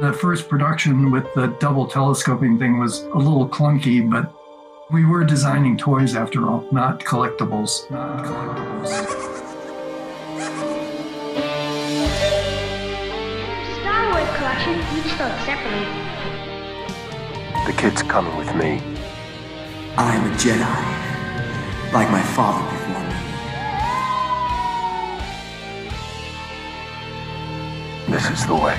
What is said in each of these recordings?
The first production with the double telescoping thing was a little clunky, but we were designing toys after all, not collectibles. Not collectibles. Star Wars collection, each sold separately. The kid's coming with me. I am a Jedi, like my father before me. This is the way.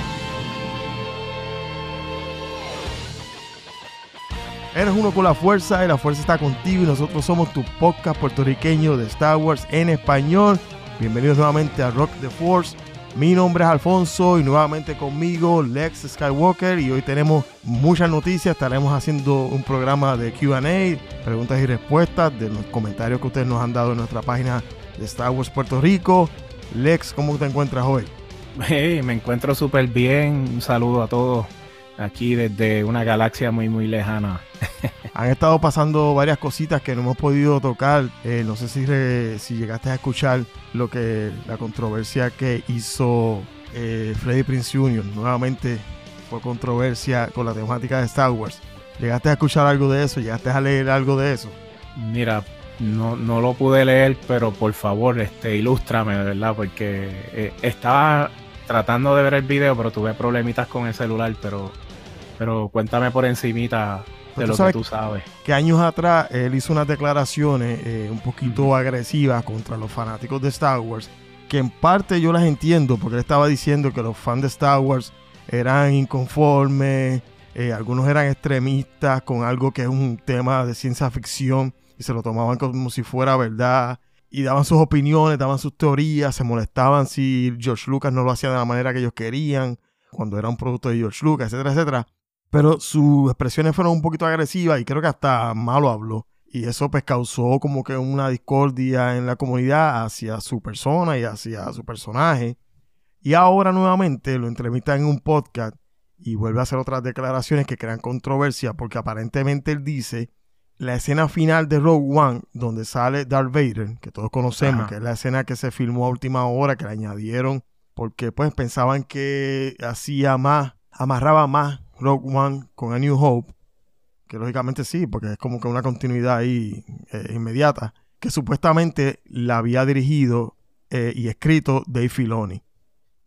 Eres uno con la fuerza y la fuerza está contigo y nosotros somos tu podcast puertorriqueño de Star Wars en español. Bienvenidos nuevamente a Rock the Force. Mi nombre es Alfonso y nuevamente conmigo Lex Skywalker y hoy tenemos muchas noticias. Estaremos haciendo un programa de QA, preguntas y respuestas de los comentarios que ustedes nos han dado en nuestra página de Star Wars Puerto Rico. Lex, ¿cómo te encuentras hoy? Me encuentro súper bien. Un saludo a todos aquí desde una galaxia muy, muy lejana. Han estado pasando varias cositas que no hemos podido tocar. Eh, no sé si, re- si llegaste a escuchar lo que la controversia que hizo eh, Freddy Prince Jr. Nuevamente fue controversia con la temática de Star Wars. ¿Llegaste a escuchar algo de eso? ¿Llegaste a leer algo de eso? Mira, no, no lo pude leer, pero por favor, este, ilústrame, de verdad, porque eh, estaba tratando de ver el video, pero tuve problemitas con el celular, pero, pero cuéntame por encimita de lo que tú sabes. que años atrás él hizo unas declaraciones eh, un poquito agresivas contra los fanáticos de Star Wars, que en parte yo las entiendo, porque él estaba diciendo que los fans de Star Wars eran inconformes, eh, algunos eran extremistas con algo que es un tema de ciencia ficción y se lo tomaban como si fuera verdad. Y daban sus opiniones, daban sus teorías, se molestaban si George Lucas no lo hacía de la manera que ellos querían, cuando era un producto de George Lucas, etcétera, etcétera pero sus expresiones fueron un poquito agresivas y creo que hasta malo habló. Y eso pues causó como que una discordia en la comunidad hacia su persona y hacia su personaje. Y ahora nuevamente lo entrevistan en un podcast y vuelve a hacer otras declaraciones que crean controversia porque aparentemente él dice la escena final de Rogue One donde sale Darth Vader, que todos conocemos, Ajá. que es la escena que se filmó a última hora, que le añadieron porque pues pensaban que hacía más, amarraba más Rogue One con A New Hope, que lógicamente sí, porque es como que una continuidad ahí eh, inmediata, que supuestamente la había dirigido eh, y escrito Dave Filoni.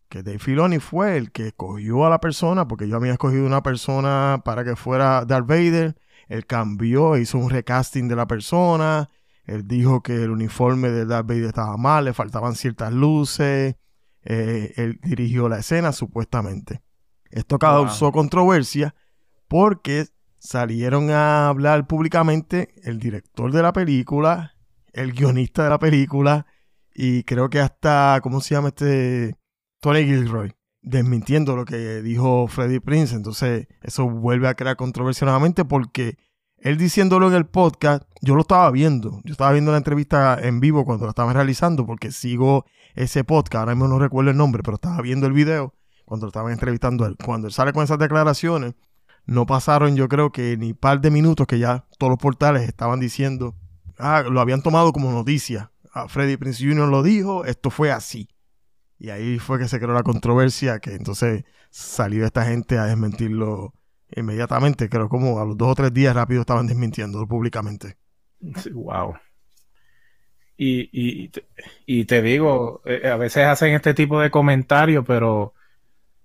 Que Dave Filoni fue el que escogió a la persona, porque yo había escogido una persona para que fuera Darth Vader, él cambió, hizo un recasting de la persona, él dijo que el uniforme de Darth Vader estaba mal, le faltaban ciertas luces, eh, él dirigió la escena supuestamente. Esto causó controversia porque salieron a hablar públicamente el director de la película, el guionista de la película y creo que hasta, ¿cómo se llama este? Tony Gilroy, desmintiendo lo que dijo Freddie Prince. Entonces eso vuelve a crear controversia nuevamente porque él diciéndolo en el podcast, yo lo estaba viendo. Yo estaba viendo la entrevista en vivo cuando la estaban realizando porque sigo ese podcast. Ahora mismo no recuerdo el nombre, pero estaba viendo el video cuando lo estaban entrevistando él. Cuando él sale con esas declaraciones, no pasaron yo creo que ni par de minutos que ya todos los portales estaban diciendo, ah, lo habían tomado como noticia. Ah, Freddie Prince Jr. lo dijo, esto fue así. Y ahí fue que se creó la controversia, que entonces salió esta gente a desmentirlo inmediatamente. Creo como a los dos o tres días rápido estaban desmintiéndolo públicamente. Wow. Y, y, y te digo, eh, a veces hacen este tipo de comentarios, pero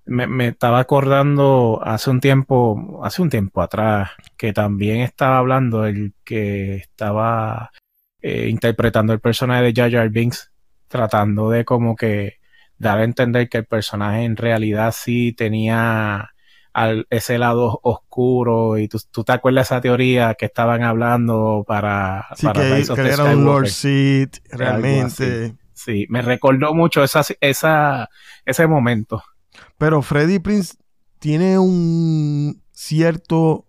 me, me estaba acordando hace un tiempo, hace un tiempo atrás, que también estaba hablando el que estaba eh, interpretando el personaje de Jar Jar Binks, tratando de como que dar a entender que el personaje en realidad sí tenía al, ese lado oscuro y tú, tú te acuerdas de esa teoría que estaban hablando para, Sí, para que, que era un Lord. Sith, realmente. Sí, me recordó mucho esa, esa, ese momento. Pero Freddie Prince tiene un cierto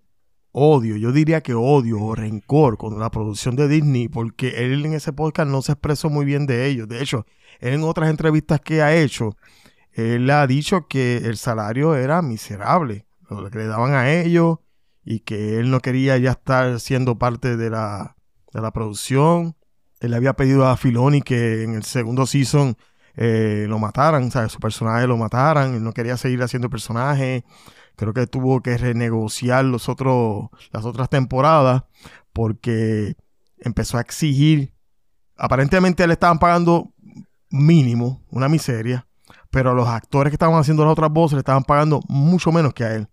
odio, yo diría que odio o rencor con la producción de Disney, porque él en ese podcast no se expresó muy bien de ellos. De hecho, él en otras entrevistas que ha hecho, él ha dicho que el salario era miserable, lo que le daban a ellos, y que él no quería ya estar siendo parte de la, de la producción. Él había pedido a Filoni que en el segundo season eh, lo mataran, ¿sabes? Su personaje lo mataran, él no quería seguir haciendo el personaje. Creo que tuvo que renegociar los otros, las otras temporadas porque empezó a exigir. Aparentemente le estaban pagando mínimo, una miseria, pero los actores que estaban haciendo las otras voces le estaban pagando mucho menos que a él.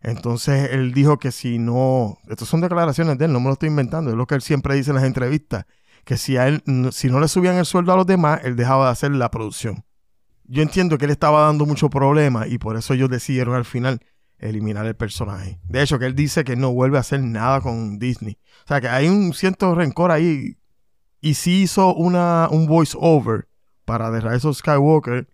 Entonces él dijo que si no, estas son declaraciones de él, no me lo estoy inventando, es lo que él siempre dice en las entrevistas, que si a él, si no le subían el sueldo a los demás, él dejaba de hacer la producción. Yo entiendo que él estaba dando mucho problema y por eso ellos decidieron al final eliminar el personaje. De hecho, que él dice que no vuelve a hacer nada con Disney. O sea, que hay un cierto rencor ahí. Y sí hizo una, un voice over para The Rise of Skywalker,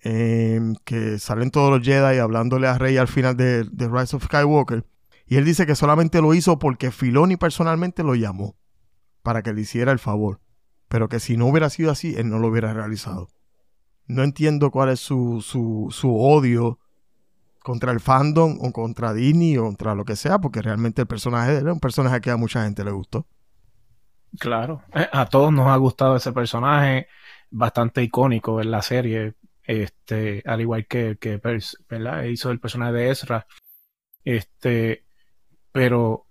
em, que salen todos los Jedi hablándole a Rey al final de The Rise of Skywalker. Y él dice que solamente lo hizo porque Filoni personalmente lo llamó para que le hiciera el favor. Pero que si no hubiera sido así, él no lo hubiera realizado. No entiendo cuál es su, su, su odio contra el fandom o contra Disney o contra lo que sea, porque realmente el personaje de él es un personaje que a mucha gente le gustó. Claro, eh, a todos nos ha gustado ese personaje, bastante icónico en la serie, este, al igual que, que hizo el personaje de Ezra. Este, pero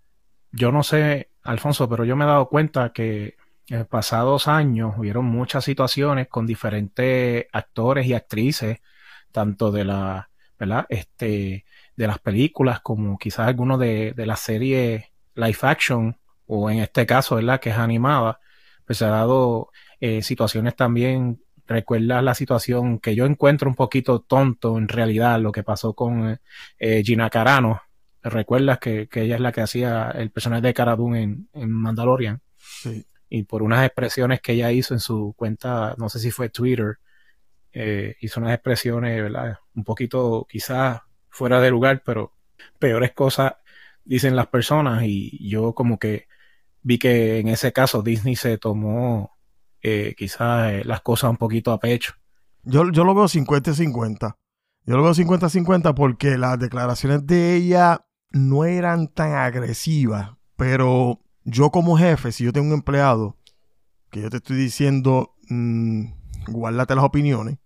yo no sé Alfonso, pero yo me he dado cuenta que en pasados años hubieron muchas situaciones con diferentes actores y actrices, tanto de la, ¿verdad? Este, de las películas como quizás algunos de, de la serie live action o en este caso, ¿verdad? Que es animada, pues se ha dado eh, situaciones también, recuerda la situación que yo encuentro un poquito tonto en realidad, lo que pasó con eh, Gina Carano, recuerdas que, ella es la que hacía el personaje de Cara en, en Mandalorian. Y por unas expresiones que ella hizo en su cuenta, no sé si fue Twitter, eh, hizo unas expresiones, ¿verdad? Un poquito quizás fuera de lugar, pero peores cosas dicen las personas y yo como que vi que en ese caso Disney se tomó eh, quizás eh, las cosas un poquito a pecho. Yo, yo lo veo 50-50. Yo lo veo 50-50 porque las declaraciones de ella no eran tan agresivas, pero yo como jefe, si yo tengo un empleado, que yo te estoy diciendo, mmm, guárdate las opiniones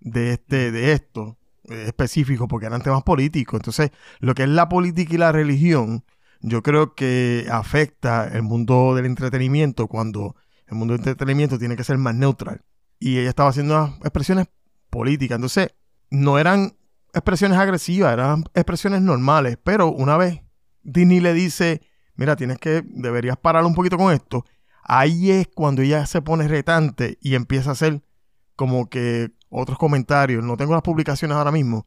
de, este, de esto específico, porque eran temas políticos. Entonces, lo que es la política y la religión, yo creo que afecta el mundo del entretenimiento cuando el mundo del entretenimiento tiene que ser más neutral. Y ella estaba haciendo unas expresiones políticas. Entonces, no eran expresiones agresivas, eran expresiones normales, pero una vez Disney le dice, mira, tienes que, deberías parar un poquito con esto, ahí es cuando ella se pone retante y empieza a hacer como que otros comentarios, no tengo las publicaciones ahora mismo,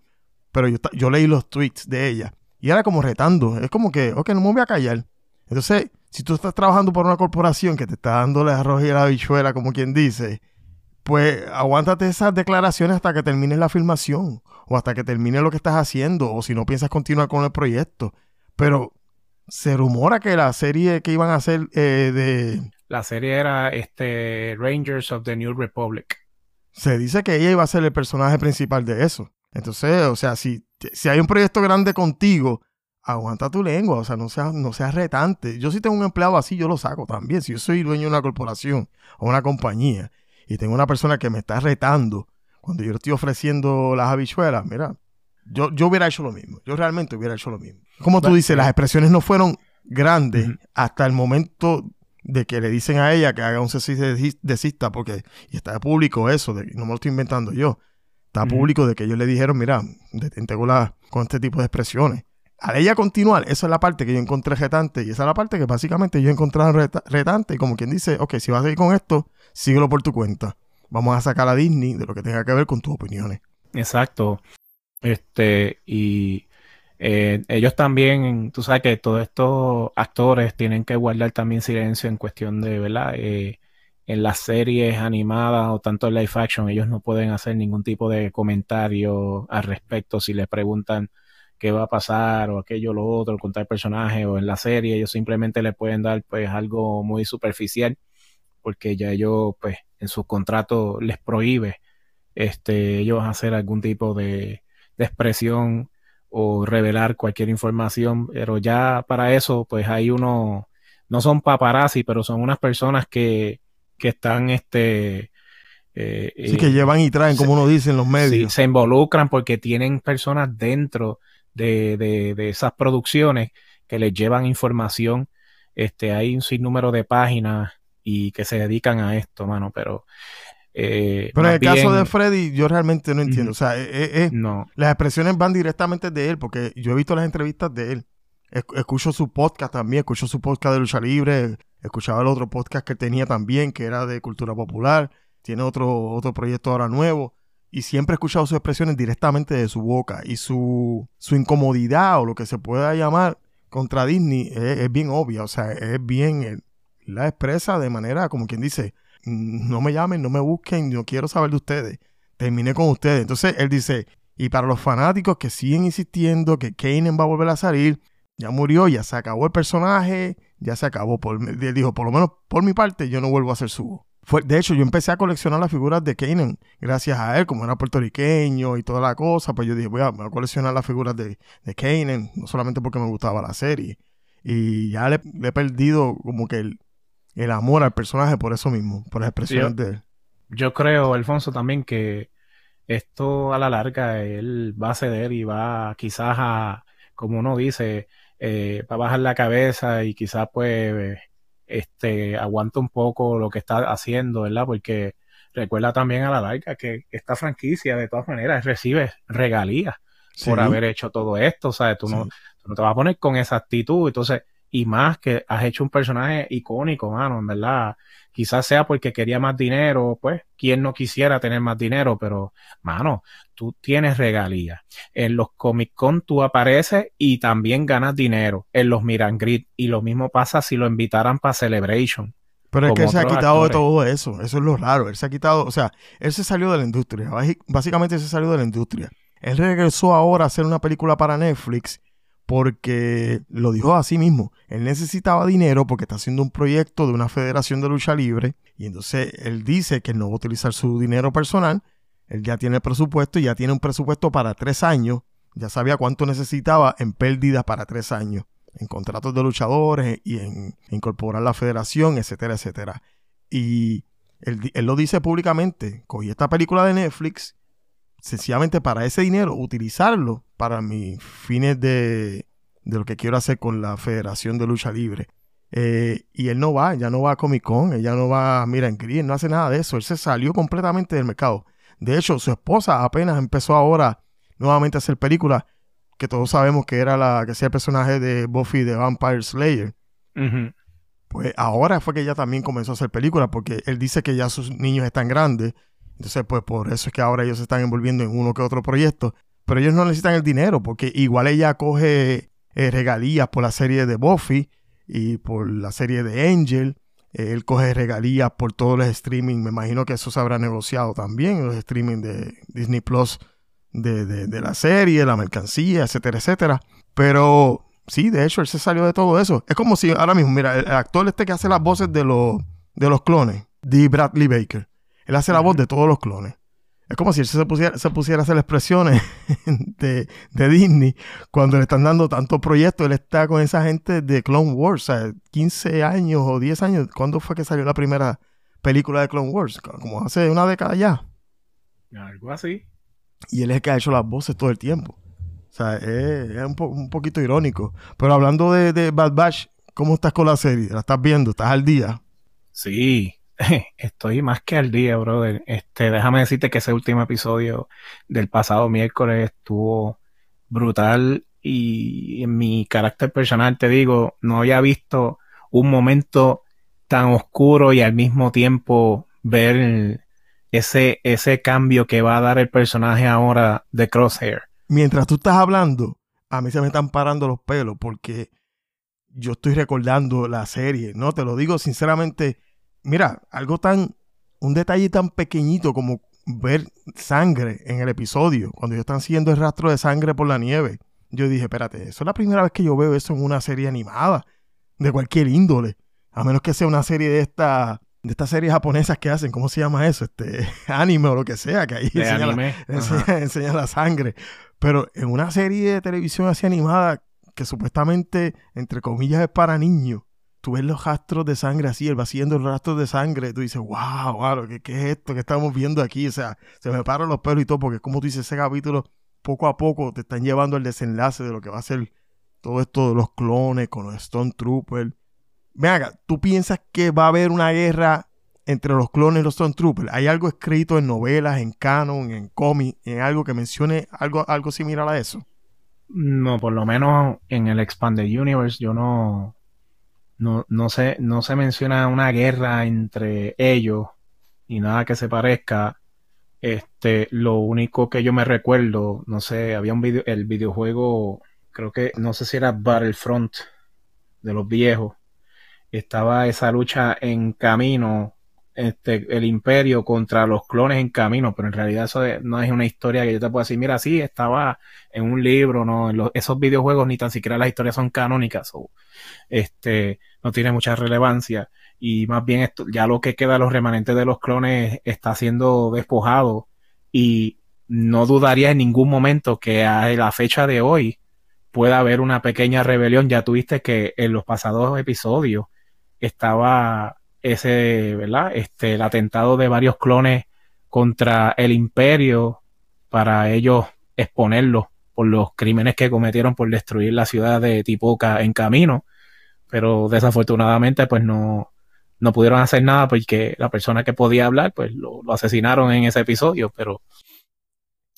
pero yo, yo leí los tweets de ella y era como retando, es como que, ok, no me voy a callar. Entonces, si tú estás trabajando por una corporación que te está dando el arroz y la bichuela, como quien dice, pues aguántate esas declaraciones hasta que termines la filmación o hasta que termine lo que estás haciendo o si no piensas continuar con el proyecto. Pero se rumora que la serie que iban a hacer eh, de... La serie era este Rangers of the New Republic. Se dice que ella iba a ser el personaje principal de eso. Entonces, o sea, si, si hay un proyecto grande contigo, aguanta tu lengua, o sea, no seas, no seas retante. Yo si tengo un empleado así, yo lo saco también. Si yo soy dueño de una corporación o una compañía y tengo una persona que me está retando cuando yo le estoy ofreciendo las habichuelas, mira, yo, yo hubiera hecho lo mismo. Yo realmente hubiera hecho lo mismo. Como tú dices, las expresiones no fueron grandes hasta el momento de que le dicen a ella que haga un de desista, porque, y está público eso, de, no me lo estoy inventando yo, está público de que ellos le dijeron, mira, detente con, con este tipo de expresiones. Al ella continuar, esa es la parte que yo encontré retante y esa es la parte que básicamente yo encontré retante y como quien dice, ok, si vas a seguir con esto, síguelo por tu cuenta. Vamos a sacar a Disney de lo que tenga que ver con tus opiniones. Exacto. Este, y eh, ellos también, tú sabes que todos estos actores tienen que guardar también silencio en cuestión de, ¿verdad? Eh, en las series animadas o tanto en live action, ellos no pueden hacer ningún tipo de comentario al respecto si les preguntan qué va a pasar o aquello o lo otro con tal personaje o en la serie, ellos simplemente le pueden dar pues algo muy superficial porque ya ellos pues en su contrato les prohíbe este, ellos hacer algún tipo de, expresión o revelar cualquier información, pero ya para eso, pues hay uno, no son paparazzi, pero son unas personas que, que están este, Eh, Sí, eh, que llevan y traen, como uno dice en los sí, medios. se involucran porque tienen personas dentro de, de- de esas producciones que les llevan información. Este, hay un sinnúmero de páginas y que se dedican a esto, mano, pero eh, Pero en el caso de Freddy, yo realmente no entiendo. O sea, eh, eh, eh, no, las expresiones van directamente de él, porque yo he visto las entrevistas de él. Esc- Escucho su podcast también, escucho su podcast de lucha libre, escuchaba el otro podcast que tenía también, que era de cultura popular. Tiene otro, otro proyecto ahora nuevo. Y siempre he escuchado sus expresiones directamente de su boca. Y su, su incomodidad o lo que se pueda llamar contra Disney es, es bien obvia. O sea, es bien. La expresa de manera como quien dice: "Mm, No me llamen, no me busquen, no quiero saber de ustedes. Terminé con ustedes. Entonces él dice: Y para los fanáticos que siguen insistiendo que Kanan va a volver a salir, ya murió, ya se acabó el personaje, ya se acabó. Por, él dijo: Por lo menos por mi parte, yo no vuelvo a ser. Fue, de hecho, yo empecé a coleccionar las figuras de Kanan gracias a él, como era puertorriqueño y toda la cosa. Pues yo dije, voy a, voy a coleccionar las figuras de, de Kanan, no solamente porque me gustaba la serie. Y ya le, le he perdido como que el, el amor al personaje por eso mismo, por las expresiones Yo- de él. yo creo, Alfonso, también que esto a la larga él va a ceder y va quizás a, como uno dice, eh, va a bajar la cabeza y quizás pues este aguanta un poco lo que está haciendo, ¿verdad? Porque recuerda también a la larga que esta franquicia de todas maneras recibe regalías por haber hecho todo esto, ¿sabes? Tú no, Sí. tú no te vas a poner con esa actitud, entonces, y más que has hecho un personaje icónico, mano, en verdad. Quizás sea porque quería más dinero, pues, quien no quisiera tener más dinero, pero, mano, tú tienes regalías. En los Comic Con tú apareces y también ganas dinero. En los Miran Grid, y lo mismo pasa si lo invitaran para Celebration. Pero es que él se ha quitado de todo eso. Eso es lo raro. Él se ha quitado, o sea, él se salió de la industria. Básicamente se salió de la industria. Él regresó ahora a hacer una película para Netflix porque lo dijo así mismo. Él necesitaba dinero porque está haciendo un proyecto de una federación de lucha libre. Y entonces él dice que no va a utilizar su dinero personal. Él ya tiene el presupuesto y ya tiene un presupuesto para tres años. Ya sabía cuánto necesitaba en pérdidas para tres años en contratos de luchadores y en incorporar la federación, etcétera, etcétera. Y él, él lo dice públicamente, cogí esta película de Netflix sencillamente para ese dinero, utilizarlo para mis fines de, de lo que quiero hacer con la Federación de Lucha Libre. Eh, y él no va, ya no va a Comic Con, él ya no va a Miran Gris, no hace nada de eso, él se salió completamente del mercado. De hecho, su esposa apenas empezó ahora nuevamente a hacer películas que todos sabemos que era la que sea el personaje de Buffy de Vampire Slayer. Pues ahora fue que ella también comenzó a hacer películas porque él dice que ya sus niños están grandes. Entonces, pues por eso es que ahora ellos se están envolviendo en uno que otro proyecto. Pero ellos no necesitan el dinero porque igual ella coge eh, regalías por la serie de Buffy y por la serie de Angel. Él coge regalías por todos los streaming. Me imagino que eso se habrá negociado también, los streaming de Disney Plus de, de, de la serie, la mercancía, etcétera, etcétera. Pero sí, de hecho, él se salió de todo eso. Es como si ahora mismo, mira, el, actor este que hace las voces de los, de los clones, D. Bradley Baker, él hace la voz de todos los clones. Es como si él se pusiera, se pusiera a hacer expresiones de, de Disney cuando le están dando tantos proyectos. Él está con esa gente de Clone Wars, o sea, 15 años o 10 años. ¿Cuándo fue que salió la primera película de Clone Wars? Como hace una década ya. Algo así. Y él es el que ha hecho las voces todo el tiempo. O sea, es, es un, po- un poquito irónico. Pero hablando de, de Bad Batch, ¿cómo estás con la serie? ¿La estás viendo? ¿Estás al día? Sí, estoy más que al día, brother. Este, déjame decirte que ese último episodio del pasado miércoles estuvo brutal y en mi carácter personal te digo, no había visto un momento tan oscuro y al mismo tiempo ver ese, ese cambio que va a dar el personaje ahora de Crosshair. Mientras tú estás hablando, a mí se me están parando los pelos porque yo estoy recordando la serie. No, te lo digo sinceramente. Mira, algo tan, un detalle tan pequeñito como ver sangre en el episodio, cuando ellos están siguiendo el rastro de sangre por la nieve. Yo dije, espérate, eso es la primera vez que yo veo eso en una serie animada, de cualquier índole. A menos que sea una serie de esta, de estas series japonesas que hacen, ¿cómo se llama eso? Este, anime o lo que sea, que ahí enseña la- enseña la sangre. Pero en una serie de televisión así animada, que supuestamente, entre comillas, es para niños, tú ves los rastros de sangre así, él va haciendo los rastros de sangre, tú dices, wow, wow, ¿qué, ¿qué, es esto que estamos viendo aquí? O sea, se me paran los pelos y todo, porque como tú dices, ese capítulo, poco a poco te están llevando al desenlace de lo que va a ser todo esto de los clones con los Stone Troopers. Venga, ¿tú piensas que va a haber una guerra entre los clones y los Stormtroopers? ¿Hay algo escrito en novelas, en canon, en cómic, en algo que mencione algo, algo similar a eso? No, por lo menos en el Expanded Universe yo no, no, no, se, no se menciona una guerra entre ellos ni nada que se parezca. Este, lo único que yo me recuerdo, no sé, había un video, el videojuego, creo que, no sé si era Battlefront de los viejos. Estaba esa lucha en camino este, el imperio contra los clones en camino, pero en realidad eso no es una historia que yo te puedo decir, mira, sí, estaba en un libro, no, esos videojuegos ni tan siquiera las historias son canónicas, este, no tiene mucha relevancia, y más bien esto, ya lo que queda los remanentes de los clones está siendo despojado, y no dudaría en ningún momento que a la fecha de hoy pueda haber una pequeña rebelión, ya tuviste que en los pasados episodios estaba ese, ¿verdad? Este, el atentado de varios clones contra el imperio para ellos exponerlos por los crímenes que cometieron por destruir la ciudad de Tipoca en camino. Pero desafortunadamente, pues no, no pudieron hacer nada porque la persona que podía hablar, pues lo, asesinaron en ese episodio. Pero,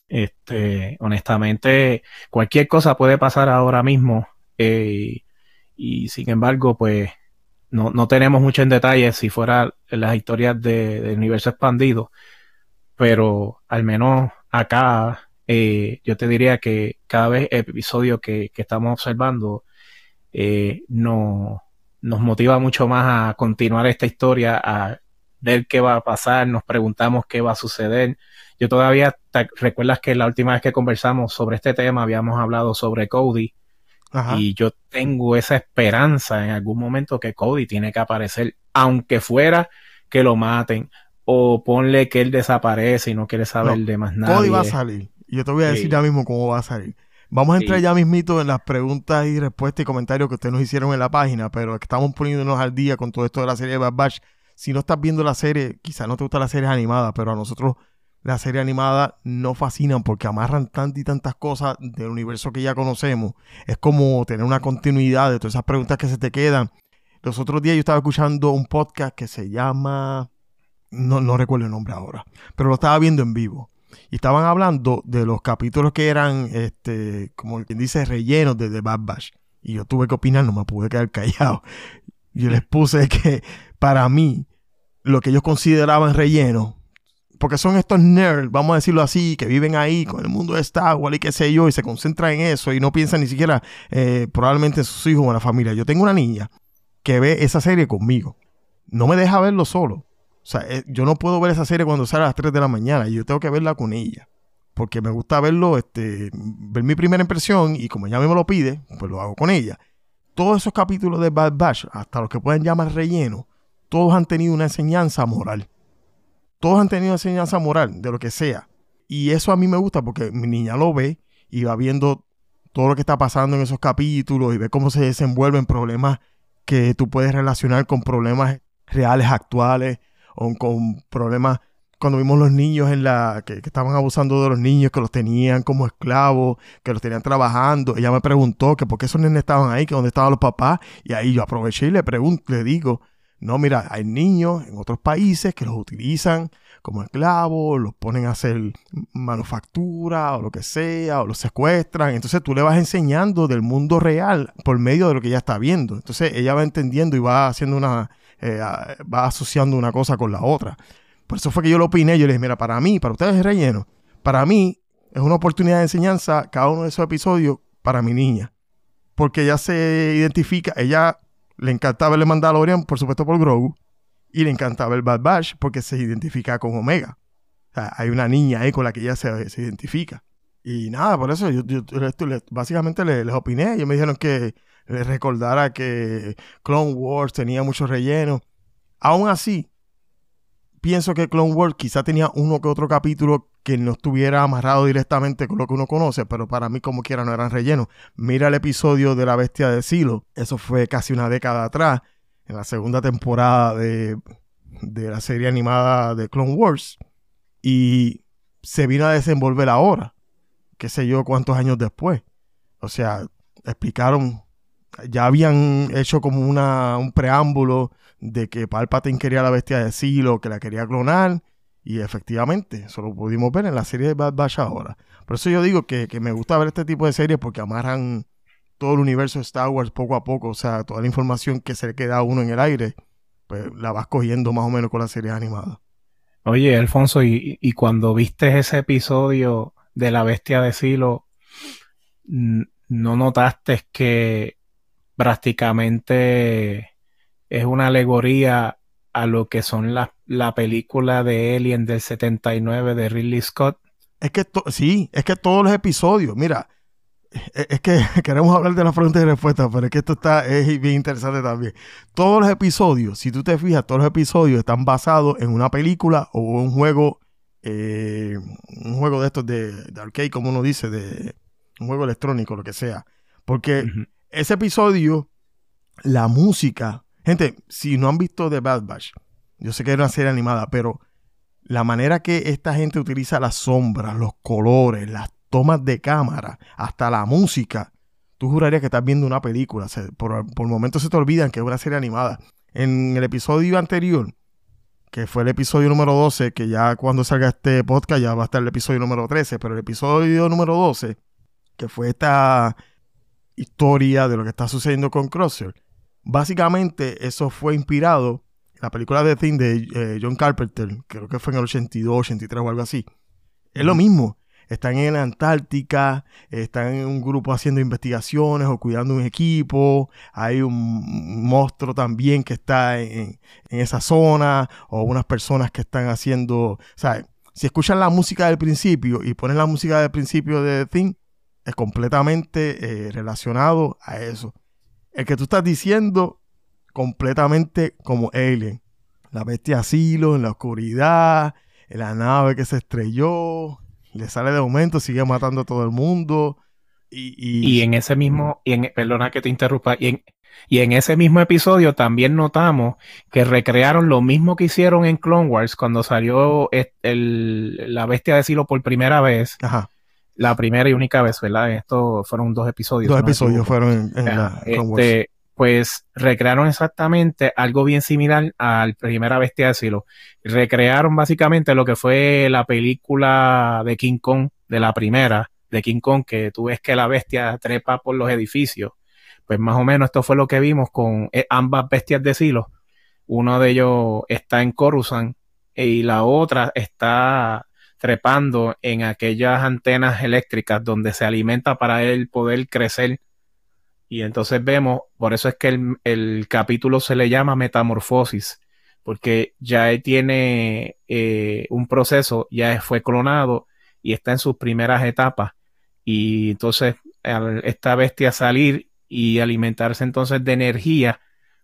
este, honestamente, cualquier cosa puede pasar ahora mismo. Eh, y sin embargo, pues no, no tenemos mucho en detalle si fuera las historias de, del universo expandido, pero al menos acá eh, yo te diría que cada vez el episodio que, estamos observando eh, nos motiva mucho más a continuar esta historia, a ver qué va a pasar, nos preguntamos qué va a suceder. Yo todavía, recuerdas que la última vez que conversamos sobre este tema habíamos hablado sobre Cody y yo tengo esa esperanza en algún momento que Cody tiene que aparecer, aunque fuera que lo maten o ponle que él desaparece y no quiere saber de más nada. Cody va a salir. Yo te voy a decir ya mismo cómo va a salir. Vamos a entrar ya mismito en las preguntas y respuestas y comentarios que ustedes nos hicieron en la página, pero estamos poniéndonos al día con todo esto de la serie de Bad Batch. Si no estás viendo la serie, quizás no te gusta la serie animada, pero a nosotros la serie animada no fascinan porque amarran tantas y tantas cosas del universo que ya conocemos. Es como tener una continuidad de todas esas preguntas que se te quedan. Los otros días yo estaba escuchando un podcast que se llama... No, no recuerdo el nombre ahora, pero lo estaba viendo en vivo. Y estaban hablando de los capítulos que eran, este, como quien dice, rellenos de The Bad Batch. Y yo tuve que opinar, no me pude quedar callado. Yo les puse que para mí, lo que ellos consideraban relleno porque son estos nerds, vamos a decirlo así, que viven ahí con el mundo de Star Wars y qué sé yo, y se concentran en eso y no piensan ni siquiera eh, probablemente en sus hijos o en la familia. Yo tengo una niña que ve esa serie conmigo. No me deja verlo solo. O sea, eh, yo no puedo ver esa serie cuando sale a las 3 de la mañana y yo tengo que verla con ella. Porque me gusta verlo, este, ver mi primera impresión y como ella me lo pide, pues lo hago con ella. Todos esos capítulos de Bad Batch, hasta los que pueden llamar relleno, todos han tenido una enseñanza moral todos han tenido enseñanza moral, de lo que sea. Y eso a mí me gusta porque mi niña lo ve y va viendo todo lo que está pasando en esos capítulos y ve cómo se desenvuelven problemas que tú puedes relacionar con problemas reales actuales o con problemas cuando vimos los niños en la que, estaban abusando de los niños que los tenían como esclavos que los tenían trabajando ella me preguntó que por qué esos nenes estaban ahí que dónde estaban los papás y ahí yo aproveché y le pregunto le digo no, mira, hay niños en otros países que los utilizan como esclavos, los ponen a hacer manufactura o lo que sea, o los secuestran. Entonces tú le vas enseñando del mundo real por medio de lo que ella está viendo. Entonces ella va entendiendo y va haciendo una, eh, va asociando una cosa con la otra. Por eso fue que yo lo opiné. Yo le dije, mira, para mí, para ustedes es relleno. Para mí es una oportunidad de enseñanza cada uno de esos episodios para mi niña. Porque ella se identifica, ella le encantaba el Mandalorian, por supuesto por Grogu. Y le encantaba el Bad Batch porque se identifica con Omega. Hay una niña ahí con la que ella se, identifica. Y nada, por eso yo, básicamente les, opiné. Ellos me dijeron que les recordara que Clone Wars tenía mucho relleno. Aún así, pienso que Clone Wars quizá tenía uno que otro capítulo que no estuviera amarrado directamente con lo que uno conoce, pero para mí como quiera no eran rellenos. Mira el episodio de la bestia de Silo, eso fue casi una década atrás. en la segunda temporada de, de la serie animada de Clone Wars. Y se vino a desenvolver ahora, qué sé yo cuántos años después. O sea, explicaron, ya habían hecho como una, un preámbulo de que Palpatine quería la bestia de Silo, que la quería clonar, y efectivamente, eso lo pudimos ver en la serie de Bad Batch ahora. Por eso yo digo que, que me gusta ver este tipo de series porque amarran todo el universo de Star Wars poco a poco, o sea, toda la información que se le queda a uno en el aire, pues la vas cogiendo más o menos con las series animadas. Oye, Alfonso, y, y cuando viste ese episodio de la bestia de Silo, ¿no notaste que prácticamente es una alegoría a lo que son las la película de Alien del 79 de Ridley Scott? Es que sí, es que todos los episodios, mira, e- es que queremos hablar de la pregunta y respuesta, pero es que esto está es bien interesante también. Todos los episodios, si tú te fijas, todos los episodios están basados en una película o un juego, eh, un juego de estos de, de arcade, como uno dice, de un juego electrónico, lo que sea. Porque ese episodio, la música, gente, si no han visto The Bad Batch, yo sé que era una serie animada, pero la manera que esta gente utiliza las sombras, los colores, las tomas de cámara, hasta la música, tú jurarías que estás viendo una película. O sea, por, por momentos se te olvidan que es una serie animada. En el episodio anterior, que fue el episodio número 12, que ya cuando salga este podcast ya va a estar el episodio número 13, pero el episodio número 12, que fue esta historia de lo que está sucediendo con Crosshair, básicamente eso fue inspirado en la película de Thing de eh, John Carpenter, creo que fue en el 82, 83 o algo así. Es lo mismo. Están en la Antártica, están en un grupo haciendo investigaciones o cuidando un equipo. Hay un monstruo también que está en, esa zona, o unas personas que están haciendo. ¿sabes? Si escuchan la música del principio y ponen la música del principio de The Thing, es completamente eh, relacionado a eso. El que tú estás diciendo, completamente como Alien. La bestia asilo en la oscuridad, en la nave que se estrelló, le sale de momento, sigue matando a todo el mundo. Y, y- Y en ese mismo, y en, perdona que te interrumpa, y en, y en ese mismo episodio también notamos que recrearon lo mismo que hicieron en Clone Wars cuando salió el- el- la bestia de Silo por primera vez, Ajá, la primera y única vez, ¿verdad? Estos fueron dos episodios. dos no episodios fueron en, la Clone Wars. este, pues recrearon exactamente algo bien similar a la primera bestia de Silo. Recrearon básicamente lo que fue la película de King Kong, de la primera, de King Kong, que tú ves que la bestia trepa por los edificios. Pues más o menos esto fue lo que vimos con eh, ambas bestias de Silo. Uno de ellos está en Coruscant y la otra está trepando en aquellas antenas eléctricas donde se alimenta para él poder crecer. Y entonces vemos, por eso es que el, el capítulo se le llama Metamorfosis, porque ya tiene eh, un proceso, ya fue clonado y está en sus primeras etapas. Y entonces al esta bestia salir y alimentarse entonces de energía,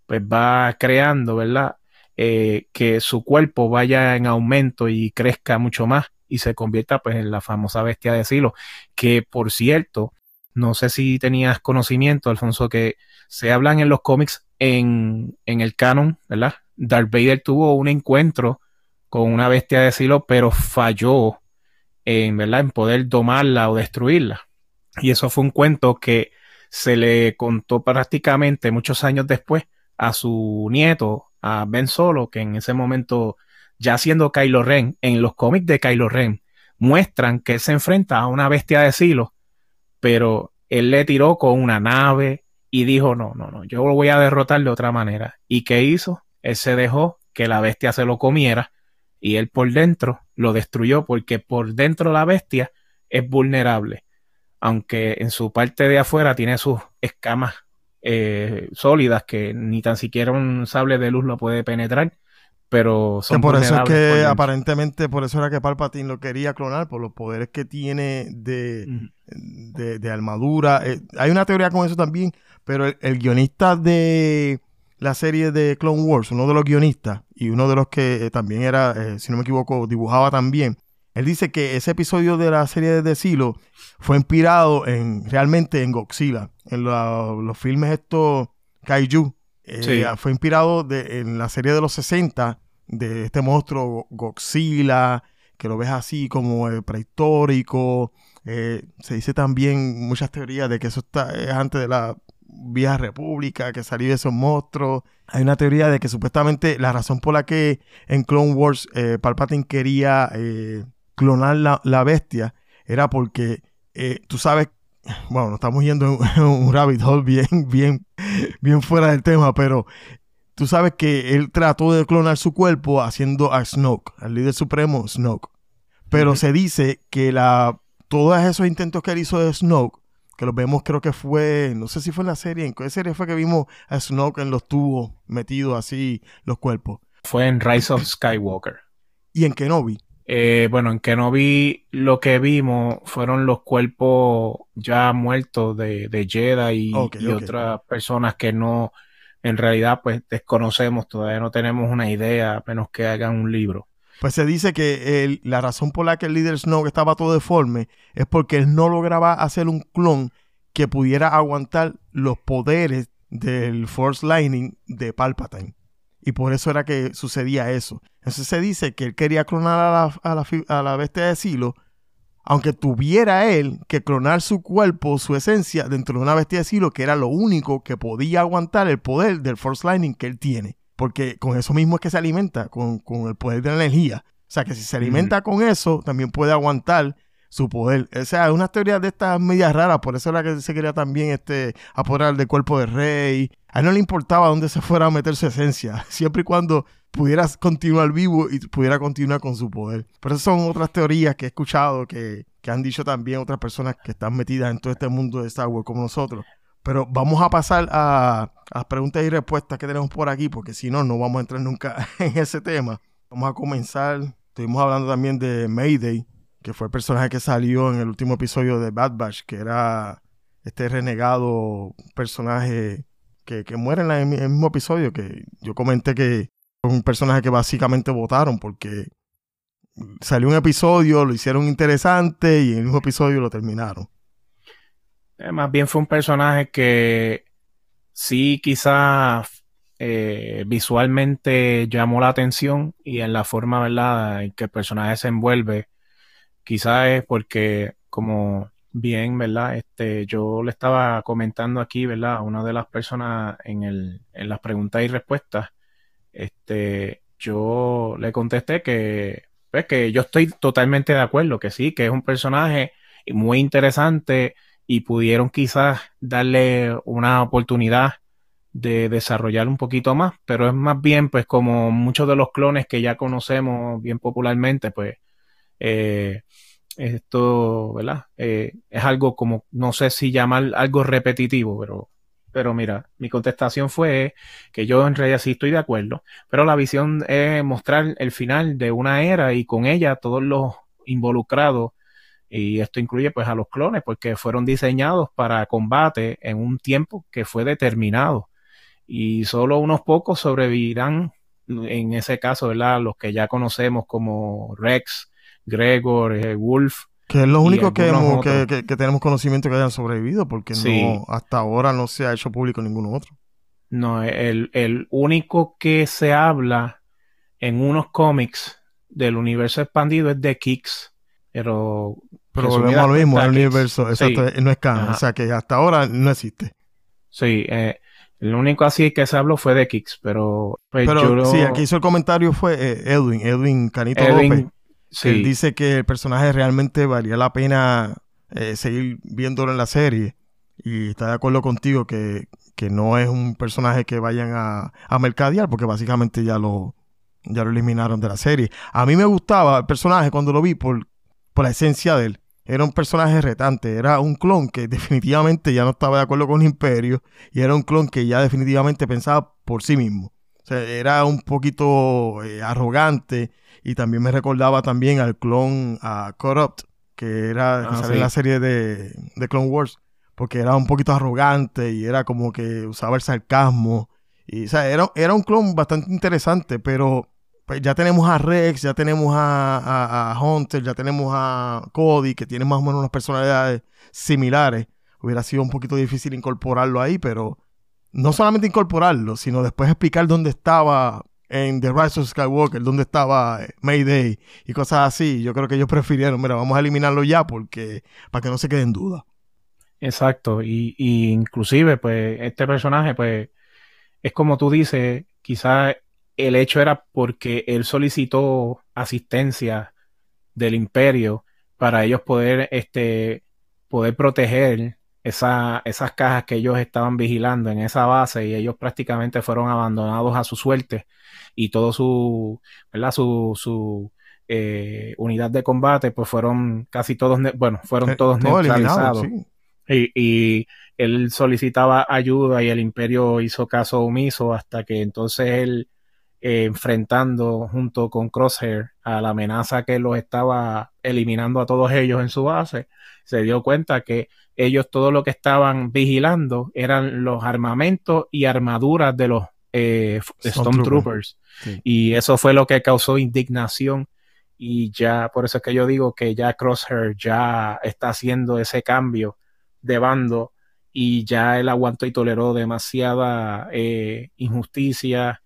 pues va creando, ¿verdad? Eh, que su cuerpo vaya en aumento y crezca mucho más y se convierta pues en la famosa bestia de Silo, que por cierto, no sé si tenías conocimiento, Alfonso, que se hablan en los cómics en, el canon, ¿verdad? Darth Vader tuvo un encuentro con una bestia de Silo, pero falló en, ¿verdad? en poder domarla o destruirla. Y eso fue un cuento que se le contó prácticamente muchos años después a su nieto, a Ben Solo, que en ese momento, ya siendo Kylo Ren, en los cómics de Kylo Ren, muestran que él se enfrenta a una bestia de Silo, pero él le tiró con una nave y dijo, no, no, no, yo lo voy a derrotar de otra manera. ¿Y qué hizo? Él se dejó que la bestia se lo comiera y él por dentro lo destruyó porque por dentro la bestia es vulnerable, aunque en su parte de afuera tiene sus escamas eh, sólidas que ni tan siquiera un sable de luz lo puede penetrar, pero son Que por eso es que aparentemente por eso era que Palpatine lo quería clonar por los poderes que tiene de, de armadura. Eh, hay una teoría con eso también, pero el, el guionista de la serie de Clone Wars, uno de los guionistas y uno de los que eh, también era, eh, si no me equivoco, dibujaba también. Él dice que ese episodio de la serie de Silo fue inspirado en realmente en Godzilla, en la- los filmes estos Kaiju, Eh. Fue inspirado en la serie de los 60 de este monstruo Godzilla, que lo ves así como eh, prehistórico. Eh, se dice también muchas teorías de que eso está, es antes de la vieja república, que salió de esos monstruos. Hay una teoría de que supuestamente la razón por la que en Clone Wars Palpatine quería clonar la, la bestia era porque tú sabes, bueno, nos estamos yendo en un rabbit hole bien, bien, bien fuera del tema, pero tú sabes que él trató de clonar su cuerpo haciendo a Snoke, al líder supremo Snoke. Pero se dice que la, todos esos intentos que él hizo de Snoke, que los vemos creo que fue, no sé si fue en la serie, ¿en qué serie fue que vimos a Snoke en los tubos metidos así los cuerpos? Fue en Rise of Skywalker. Y en Kenobi. Eh, bueno, en Kenobi lo que vimos fueron los cuerpos ya muertos de, de Jedi y, otras personas que no, en realidad, pues desconocemos, todavía no tenemos una idea, a menos que hagan un libro. Pues se dice que el- la razón por la que el líder Snoke estaba todo deforme es porque él no lograba hacer un clon que pudiera aguantar los poderes del Force Lightning de Palpatine. Y por eso era que sucedía eso. Entonces se dice que él quería clonar a la, a la, a la bestia de Silo, aunque tuviera él que clonar su cuerpo, su esencia, dentro de una bestia de Silo, que era lo único que podía aguantar el poder del Force Lightning que él tiene. Porque con eso mismo es que se alimenta, con, con el poder de la energía. O sea, que si se alimenta con eso, también puede aguantar su poder. O sea, es una teoría de estas medias raras, por eso era que se quería también este, apoderar del cuerpo del rey. A él no le importaba dónde se fuera a meter su esencia, siempre y cuando pudiera continuar vivo y pudiera continuar con su poder. Pero esas son otras teorías que he escuchado que, que han dicho también otras personas que están metidas en todo este mundo de Star Wars como nosotros. Pero vamos a pasar a las preguntas y respuestas que tenemos por aquí, porque si no, no vamos a entrar nunca en ese tema. Vamos a comenzar. Estuvimos hablando también de Mayday, que fue el personaje que salió en el último episodio de Bad Batch, que era este renegado personaje que, que muere en, el mismo episodio, que yo comenté que fue un personaje que básicamente votaron porque salió un episodio, lo hicieron interesante y en el mismo episodio lo terminaron. Eh, más bien fue un personaje que sí quizás eh, visualmente llamó la atención y en la forma, ¿verdad?, en que el personaje se envuelve, quizás es porque, como bien, ¿verdad?, este, yo le estaba comentando aquí, ¿verdad?, a una de las personas en el, en las preguntas y respuestas, este, yo le contesté que, pues, que yo estoy totalmente de acuerdo, que sí, que es un personaje muy interesante y pudieron quizás darle una oportunidad de desarrollar un poquito más, pero es más bien pues como muchos de los clones que ya conocemos bien popularmente, pues eh, esto, ¿verdad? Eh, es algo como, no sé si llamar algo repetitivo, pero, pero mira, mi contestación fue que yo en realidad sí estoy de acuerdo, pero la visión es mostrar el final de una era y con ella todos los involucrados y esto incluye pues a los clones porque fueron diseñados para combate en un tiempo que fue determinado y solo unos pocos sobrevivirán en ese caso, ¿verdad? Los que ya conocemos como Rex, Gregor, eh, Wolf. Que es lo único que, hemos- que, que- que tenemos conocimiento que hayan sobrevivido, porque Sí. no hasta ahora no se ha hecho público ninguno otro. No, el, el único que se habla en unos cómics del universo expandido es de Kix, pero volvemos a lo mismo, el universo, sí. exacto, no es canon, Ajá. o sea que hasta ahora no existe. Sí, eh, el único así que se habló fue de Kix, pero pues, Pero yo lo- sí, aquí hizo el comentario fue eh, Edwin, Edwin Canito Edwin, López, que sí, él dice que el personaje realmente valía la pena eh, seguir viéndolo en la serie y está de acuerdo contigo que, que no es un personaje que vayan a, a mercadear porque básicamente ya lo, ya lo eliminaron de la serie. A mí me gustaba el personaje cuando lo vi por, por la esencia de él. Era un personaje retante, era un clon que definitivamente ya no estaba de acuerdo con el imperio y era un clon que ya definitivamente pensaba por sí mismo. Sea, era un poquito eh, arrogante y también me recordaba también al clon a Corrupt, que era que Ah, en la serie de, de Clone Wars, porque era un poquito arrogante y era como que usaba el sarcasmo. Y, o sea, era, era un clon bastante interesante, pero pues ya tenemos a Rex, ya tenemos a, a- a Hunter, ya tenemos a Cody, que tienen más o menos unas personalidades similares. Hubiera sido un poquito difícil incorporarlo ahí, pero no solamente incorporarlo, sino después explicar dónde estaba en The Rise of Skywalker, dónde estaba eh, Mayday y cosas así. Yo creo que ellos prefirieron, mira, vamos a eliminarlo ya porque para que no se quede en duda. Exacto, y, y inclusive, pues, este personaje, pues, es como tú dices, quizás el hecho era porque él solicitó asistencia del imperio para ellos poder, este, poder proteger esa, esas cajas que ellos estaban vigilando en esa base y ellos prácticamente fueron abandonados a su suerte y todo su, ¿verdad? Su, su eh, unidad de combate, pues fueron casi todos, bueno, fueron Eh, todos todo neutralizados. sí. Y, y él solicitaba ayuda y el imperio hizo caso omiso hasta que entonces él, eh, enfrentando junto con Crosshair a la amenaza que los estaba eliminando a todos ellos en su base, se dio cuenta que ellos todo lo que estaban vigilando eran los armamentos y armaduras de los eh, Stormtroopers. Sí. Y eso fue lo que causó indignación. Y ya, por eso es que yo digo que ya Crosshair ya está haciendo ese cambio de bando y ya él aguantó y toleró demasiada eh, injusticia,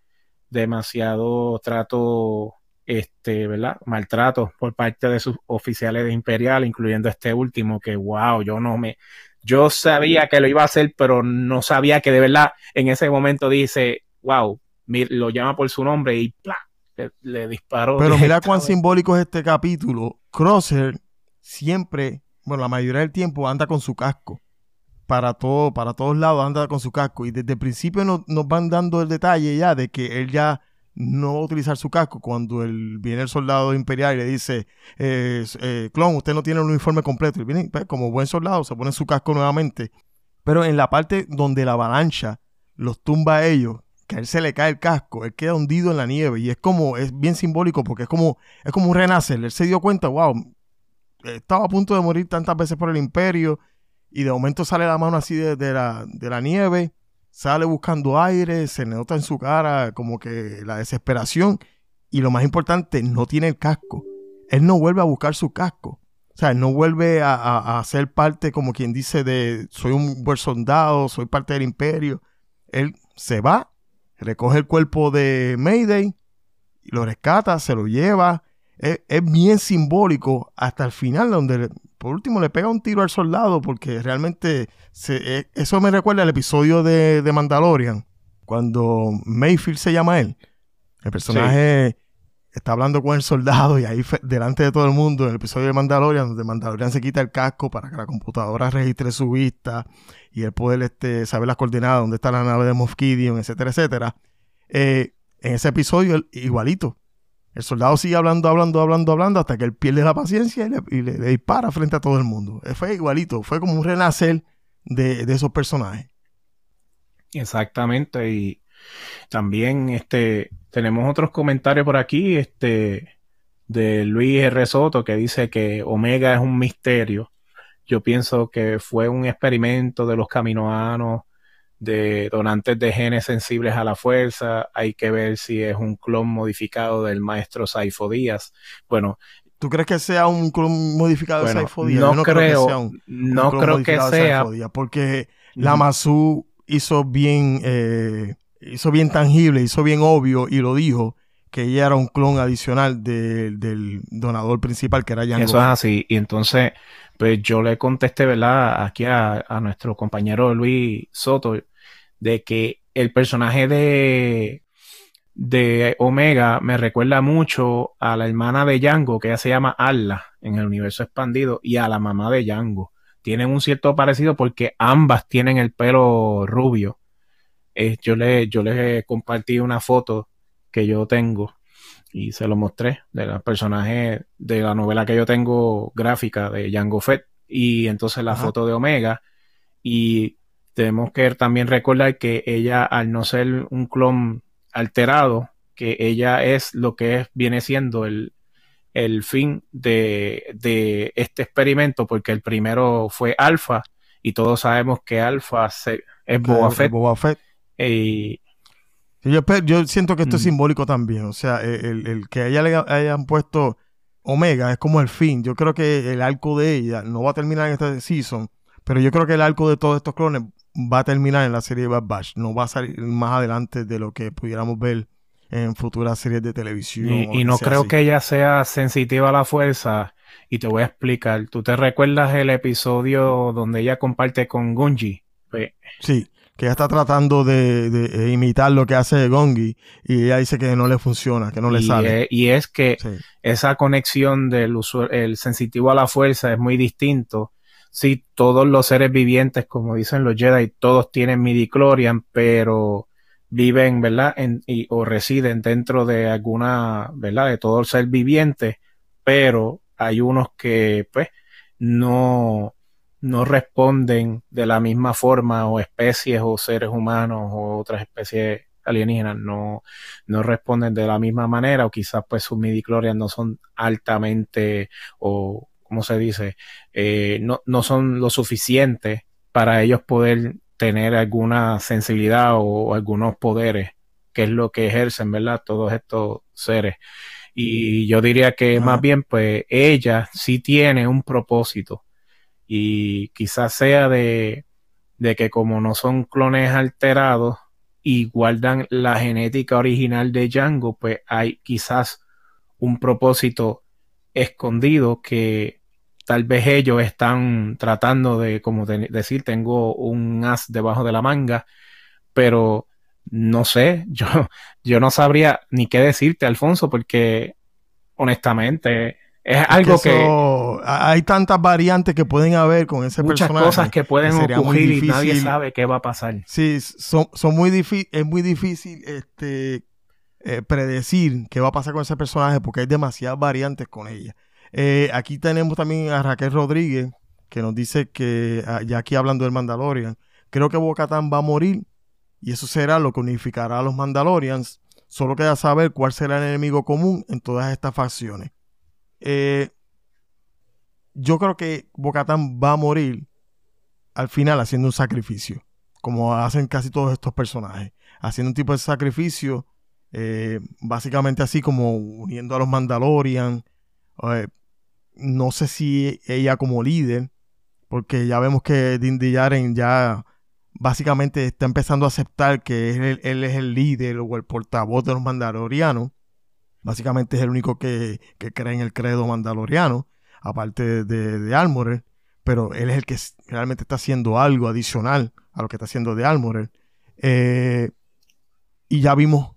demasiado trato, este, ¿verdad? Maltrato por parte de sus oficiales de Imperial, incluyendo este último, que wow, yo no me, yo sabía que lo iba a hacer, pero no sabía que de verdad en ese momento dice, wow, lo llama por su nombre y ¡plá! le, le disparó. Pero mira cuán simbólico es este capítulo. Crosshair siempre, bueno, la mayoría del tiempo anda con su casco. Para todo, para todos lados anda con su casco. Y desde el principio nos, nos van dando el detalle ya de que él ya no va a utilizar su casco. Cuando él, viene el soldado imperial y le dice, eh, eh, clon, usted no tiene el uniforme completo. Y viene, pues, como buen soldado, se pone su casco nuevamente. Pero en la parte donde la avalancha los tumba a ellos, que a él se le cae el casco, él queda hundido en la nieve y es como, es bien simbólico porque es como, es como un renacer. Él se dio cuenta, wow, estaba a punto de morir tantas veces por el imperio y de momento sale la mano así de, de la, de la nieve, sale buscando aire, se nota en su cara como que la desesperación y lo más importante, no tiene el casco. Él no vuelve a buscar su casco. O sea, él no vuelve a, a, ser parte, como quien dice, de soy un buen soldado, soy parte del imperio. Él se va, recoge el cuerpo de Mayday, lo rescata, se lo lleva. Es, es bien simbólico hasta el final, donde le- por último le pega un tiro al soldado, porque realmente se- eh, eso me recuerda al episodio de, de Mandalorian, cuando Mayfield se llama él. El personaje está hablando con el soldado y ahí delante de todo el mundo, en el episodio de Mandalorian, donde Mandalorian se quita el casco para que la computadora registre su vista y él poder este, saber las coordenadas, dónde está la nave de Moff Gideon, etcétera, etcétera. Eh, en ese episodio, igualito. El soldado sigue hablando, hablando, hablando, hablando, hasta que él pierde la paciencia y le, dispara frente a todo el mundo. Eh, Fue igualito, fue como un renacer de, de esos personajes. Exactamente, y también este tenemos otros comentarios por aquí, este de Luis R. Soto que dice que Omega es un misterio. Yo pienso que fue un experimento de los caminoanos, de donantes de genes sensibles a la fuerza. Hay que ver si es un clon modificado del maestro Saifo Díaz. Bueno, ¿Tú crees que sea un clon modificado Bueno, de Saifo Díaz? no Yo creo- que sea un, un no clon creo que modificado sea. Díaz, porque la. Mazú hizo bien, eh, hizo bien tangible, hizo bien obvio y lo dijo que ella era un clon adicional de- del donador principal que era Jango. Eso es así. Y entonces, pues yo le contesté, ¿verdad? Aquí a, a nuestro compañero Luis Soto, de que el personaje de, de Omega me recuerda mucho a la hermana de Django, que ella se llama Alla en el universo expandido, y a la mamá de Django. Tienen un cierto parecido porque ambas tienen el pelo rubio. Eh, yo le, yo le compartí una foto que yo tengo y se lo mostré de los personajes de la novela que yo tengo gráfica de Jango Fett y entonces la Ajá. foto de Omega y tenemos que también recordar que ella al no ser un clon alterado que ella es lo que es viene siendo el, el fin de, de este experimento porque el primero fue Alpha y todos sabemos que Alpha se- es Boba Fett Boba Fett. y Yo, siento que esto es Ujú. simbólico también. O sea, el, el- el que a ella le hayan puesto Omega es como el fin. Yo creo que el arco de ella no va a terminar en esta season, pero yo creo que el arco de todos estos clones va a terminar en la serie de Bad Batch. No va a salir más adelante de lo que pudiéramos ver en futuras series de televisión. Y, y no creo así. que ella sea sensitiva a la fuerza. Y te voy a explicar. ¿Tú te recuerdas el episodio donde ella comparte con Gunji? Pues, Sí, que ella está tratando de, de imitar lo que hace Gongi y ella dice que no le funciona, que no le y, sale. es, y es que Sí. esa conexión del el sensitivo a la fuerza es muy distinto. Sí, todos los seres vivientes, como dicen los Jedi, todos tienen midichlorian, pero viven, ¿verdad? En, y, o residen dentro de alguna, ¿verdad? De todo el ser viviente, pero hay unos que, pues, no, no responden de la misma forma o especies o seres humanos o otras especies alienígenas no, no responden de la misma manera o quizás pues sus midichlorians no son altamente o ¿cómo se dice? Eh, no, no son lo suficiente para ellos poder tener alguna sensibilidad o, o algunos poderes que es lo que ejercen, ¿verdad? Todos estos seres. Y yo diría que Ajá. más bien pues ella sí tiene un propósito y quizás sea de, de que como no son clones alterados y guardan la genética original de Django, pues hay quizás un propósito escondido que tal vez ellos están tratando de, como de- decir, tengo un as debajo de la manga, pero no sé, yo, yo no sabría ni qué decirte, Alfonso, porque honestamente es algo que que eso- hay tantas variantes que pueden haber con ese muchas personaje. cosas que pueden muy ocurrir y nadie sabe qué va a pasar. Sí, son, son muy es muy difícil este, eh, predecir qué va a pasar con ese personaje porque hay demasiadas variantes con ella. Eh, aquí tenemos también a Raquel Rodríguez que nos dice que, ah, ya aquí hablando del Mandalorian, creo que Bo-Katan va a morir y eso será lo que unificará a los Mandalorians. Solo queda saber cuál será el enemigo común en todas estas facciones. Eh, yo creo que Bo-Katan va a morir al final haciendo un sacrificio como hacen casi todos estos personajes, haciendo un tipo de sacrificio, eh, básicamente así como uniendo a los Mandalorian. No sé si ella como líder, porque ya vemos que Din Djarin ya básicamente está empezando a aceptar que él, es el líder o el portavoz de los Mandalorianos. Básicamente es el único que, que cree en el credo mandaloriano, aparte de, de pero él es el que realmente está haciendo algo adicional a lo que está haciendo de Almorer. Eh, y ya vimos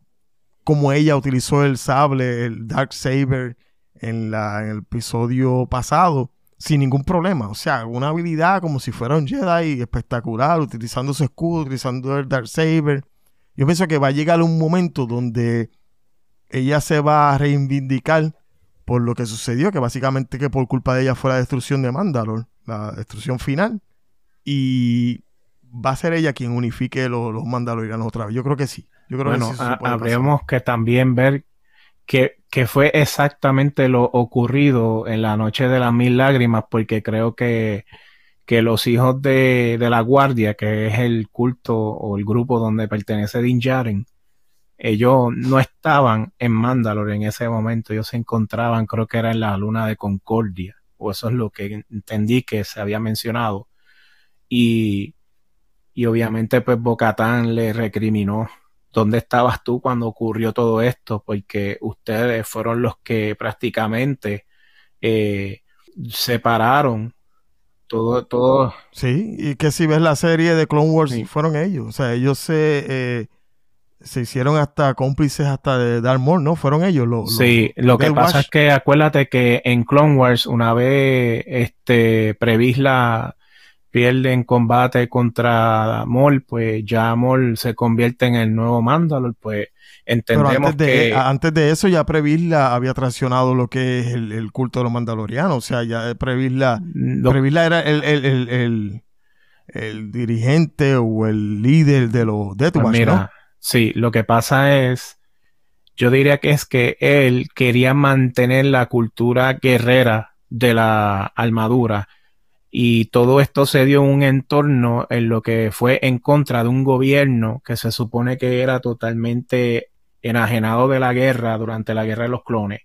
cómo ella utilizó el sable, el Dark Saber, en, la, en el episodio pasado, sin ningún problema. O sea, una habilidad como si fuera un Jedi espectacular, utilizando su escudo, utilizando el Dark Saber. Yo pienso que va a llegar un momento donde ella se va a reivindicar por lo que sucedió, que básicamente que por culpa de ella fue la destrucción de Mandalore, la destrucción final. Y va a ser ella quien unifique los, los mandalorianos otra vez. Yo creo que sí. Yo creo Bueno, que sí. habríamos que también ver qué, qué fue exactamente lo ocurrido en la noche de las mil lágrimas, porque creo que, que los hijos de, de la guardia, que es el culto o el grupo donde pertenece Din Djarin, ellos no estaban en Mandalore en ese momento, ellos se encontraban, creo que era en la luna de Concordia, o eso es lo que entendí que se había mencionado. Y, y obviamente pues Bocatán le recriminó ¿dónde estabas tú cuando ocurrió todo esto? Porque ustedes fueron los que prácticamente eh, separaron todo, todo. Sí, y que si ves la serie de Clone Wars, Sí. fueron ellos. O sea, ellos se, eh, se hicieron hasta cómplices hasta de Darth Maul, ¿no? Fueron ellos los. los- Sí, lo que pasa Watch. es que acuérdate que en Clone Wars, una vez este Previsla pierde en combate contra Maul, pues ya Maul se convierte en el nuevo Mandalor, pues Pero entendemos antes de, que antes de eso ya Previsla había traicionado lo que es el, el culto de los mandalorianos. O sea, ya Previsla, lo- Previsla era el, el, el, el- el dirigente o el líder de los Death Pues Watch, mira, ¿no? sí, lo que pasa es, yo diría que es que él quería mantener la cultura guerrera de la armadura y todo esto se dio en un entorno en lo que fue en contra de un gobierno que se supone que era totalmente enajenado de la guerra durante la guerra de los clones.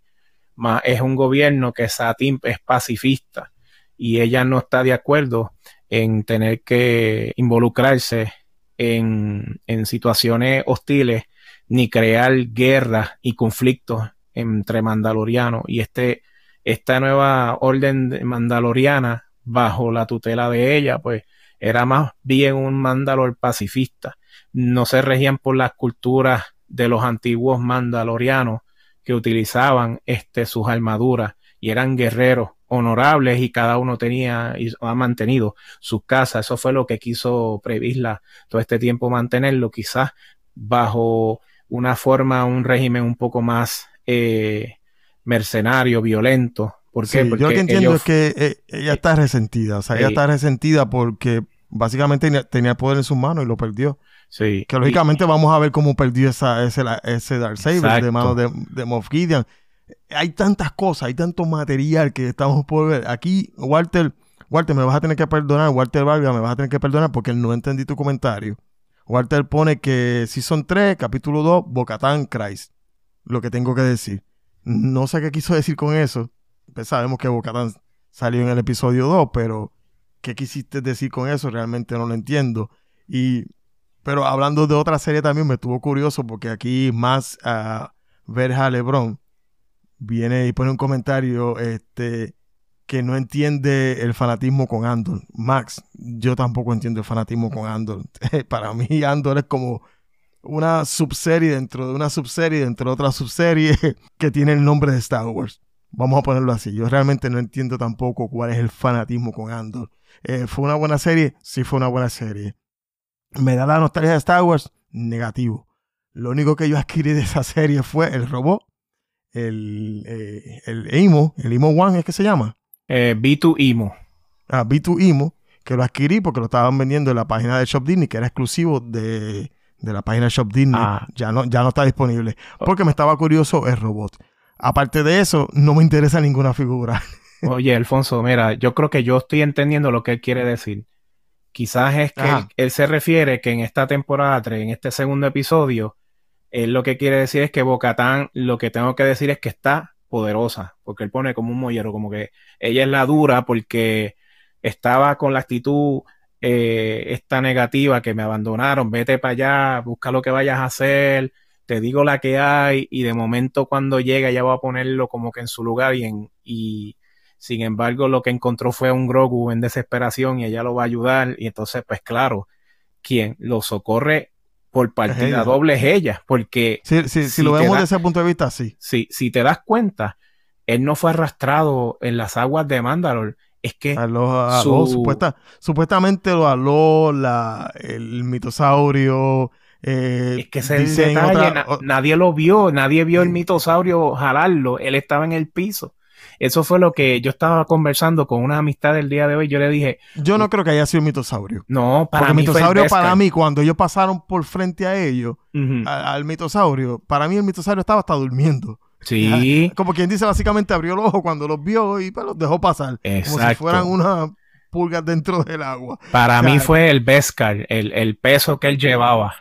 Más es un gobierno que Satin es pacifista y ella no está de acuerdo en tener que involucrarse en, en situaciones hostiles ni crear guerras y conflictos entre mandalorianos y este esta nueva orden mandaloriana bajo la tutela de ella pues era más bien un mandalor pacifista no se regían por las culturas de los antiguos mandalorianos que utilizaban este sus armaduras y eran guerreros honorables y cada uno tenía y ha mantenido sus casas. Eso fue lo que quiso Previsla todo este tiempo mantenerlo, quizás bajo una forma, un régimen un poco más eh, mercenario, violento. ¿Por qué? Sí, porque yo lo que entiendo ellos- es que eh, ella está resentida. O sea, ella Sí. está resentida porque básicamente tenía, el poder en sus manos y lo perdió. sí, Que lógicamente vamos a ver cómo perdió esa, ese, ese Darksaber de manos de, de Moff Gideon. Hay tantas cosas, hay tanto material que estamos por ver. Aquí, Walter, Walter, me vas a tener que perdonar. Walter Vargas, me vas a tener que perdonar porque no entendí tu comentario. Walter pone que Season 3, capítulo 2, Bocatán Christ. Lo que tengo que decir. No sé qué quiso decir con eso. Pues sabemos que Bocatán salió en el episodio 2, pero ¿qué quisiste decir con eso? Realmente no lo entiendo. Y pero hablando de otra serie también me estuvo curioso porque aquí más a Verja Lebron viene y pone un comentario este que no entiende el fanatismo con Andor. Max, yo tampoco entiendo el fanatismo con Andor. Para mí Andor es como una subserie dentro de una subserie dentro de otra subserie que tiene el nombre de Star Wars. Vamos a ponerlo así. Yo realmente no entiendo tampoco cuál es el fanatismo con Andor. Eh, ¿Fue una buena serie? Sí, fue una buena serie. ¿Me da la nostalgia de Star Wars? Negativo. Lo único que yo adquirí de esa serie fue el robot, el, eh, el Imo, el Imo One es que se llama. eh, B2 Imo. Ah, B2 Imo, que lo adquirí porque lo estaban vendiendo en la página de Shop Disney, que era exclusivo de, de la página de Shop Disney. Ah. Ya, no, ya no está disponible. Porque me estaba curioso el robot. Aparte de eso, no me interesa ninguna figura. Oye, Alfonso, mira, yo creo que yo estoy entendiendo lo que él quiere decir. Quizás es que él, se refiere que en esta temporada 3, en este segundo episodio, él lo que quiere decir es que Bocatán, lo que tengo que decir es que está poderosa, porque él pone como un mollero, como que ella es la dura porque estaba con la actitud eh, esta negativa que me abandonaron, vete para allá, busca lo que vayas a hacer, te digo la que hay y de momento cuando llega ya va a ponerlo como que en su lugar y en y sin embargo lo que encontró fue un Grogu en desesperación y ella lo va a ayudar y entonces pues claro, quien lo socorre por partida doble es ella, porque Si, si, si Si lo vemos da- desde ese punto de vista, sí. si, si te das cuenta, él no fue arrastrado en las aguas de Mandalore, es que Aló, aló, su- supuesta, supuestamente lo aló la, el mitosaurio. Eh, Es que ese es el detalle, otra- na- o- nadie lo vio, nadie vio el mitosaurio jalarlo, él estaba en el piso. Eso fue lo que yo estaba conversando con una amistad del día de hoy. Yo le dije, yo no creo que haya sido mitosaurio. no, para Porque mí fue el mitosaurio para mí, cuando ellos pasaron por frente a ellos, a- al mitosaurio, para mí el mitosaurio estaba hasta durmiendo. Sí, Como quien dice, básicamente abrió el ojo cuando los vio y pues, los dejó pasar. Como si Exacto. fueran unas pulgas dentro del agua. para o sea, mí fue el Beskar, el, el peso que él llevaba.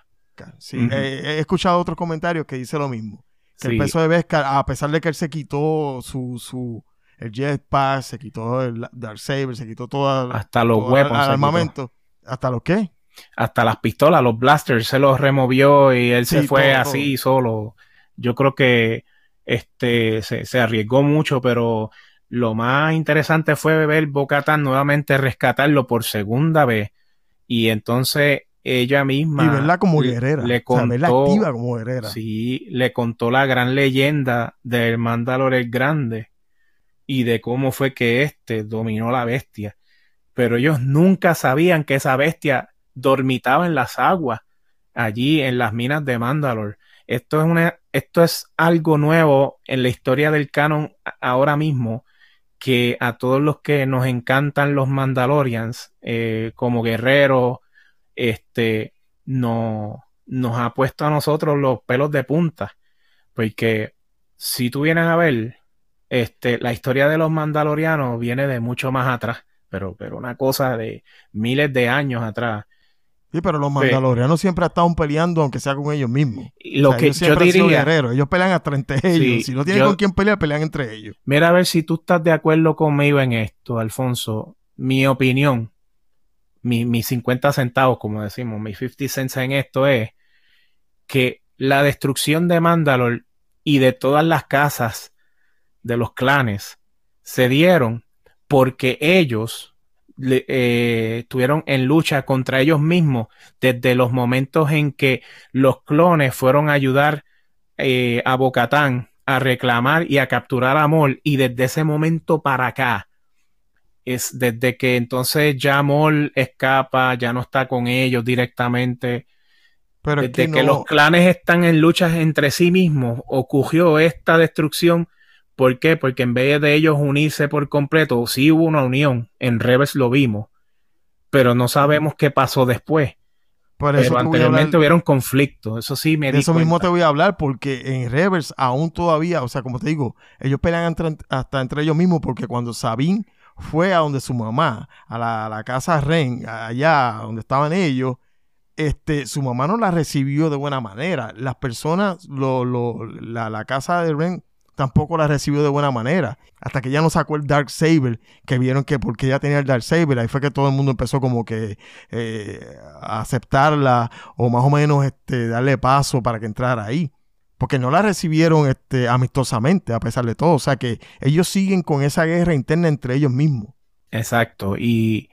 Sí, eh, he escuchado otros comentarios que dice lo mismo. Que Sí. el peso de Beskar, a pesar de que él se quitó su, su el jetpack, se quitó el Darksaber, se quitó toda, Hasta los todo weapons. quitó. armamento. ¿Hasta los qué? hasta las pistolas, los blasters, se los removió y él se fue todo, así solo. Yo creo que este se, se arriesgó mucho, pero lo más interesante fue ver Bocatan nuevamente rescatarlo por segunda vez. Y entonces ella misma Y verla como le- guerrera. le o sea, verla contó- activa como guerrera. Sí, le contó la gran leyenda del Mandalore el Grande y de cómo fue que éste dominó la bestia. Pero ellos nunca sabían que esa bestia dormitaba en las aguas, allí en las minas de Mandalore. Esto es una, esto es algo nuevo en la historia del canon ahora mismo que a todos los que nos encantan los Mandalorians eh, como guerreros, este, no, nos ha puesto a nosotros los pelos de punta. Porque si tú vienes a ver, este, la historia de los mandalorianos viene de mucho más atrás, pero, pero una cosa de miles de años atrás. Sí, pero los mandalorianos siempre estado peleando, aunque sea con ellos mismos. Lo que yo diría. Ellos pelean hasta entre ellos. si no tienen con quién pelear, pelean entre ellos. Mira a ver si tú estás de acuerdo conmigo en esto, Alfonso. Mi opinión, mis 50 centavos, como decimos, mis 50 cents en esto es que la destrucción de Mandalor y de todas las casas de los clanes se dieron porque ellos eh, estuvieron en lucha contra ellos mismos desde los momentos en que los clones fueron a ayudar eh, a Bocatán a reclamar y a capturar a Mol y desde ese momento para acá es desde que entonces ya Mol escapa, ya no está con ellos directamente. Pero desde que, los clanes están en luchas entre sí mismos, ocurrió esta destrucción. ¿Por qué? Porque en vez de ellos unirse por completo, sí hubo una unión. En Rebels lo vimos. Pero no sabemos qué pasó después. Por eso pero anteriormente hubieron conflictos. Eso sí me De eso mismo te voy a hablar porque en Rebels aún todavía, o sea, como te digo, ellos pelean hasta entre ellos mismos porque cuando Sabine fue a donde su mamá, a la, casa Ren, allá donde estaban ellos, este, su mamá no la recibió de buena manera. Las personas, lo, lo, la, la, casa de Ren tampoco la recibió de buena manera. Hasta que ya no sacó el Dark Saber, que vieron que porque ella tenía el Dark Saber, ahí fue que todo el mundo empezó como que eh, a aceptarla o más o menos este, darle paso para que entrara ahí porque no la recibieron este, amistosamente a pesar de todo. O sea que ellos siguen con esa guerra interna entre ellos mismos. Exacto. Y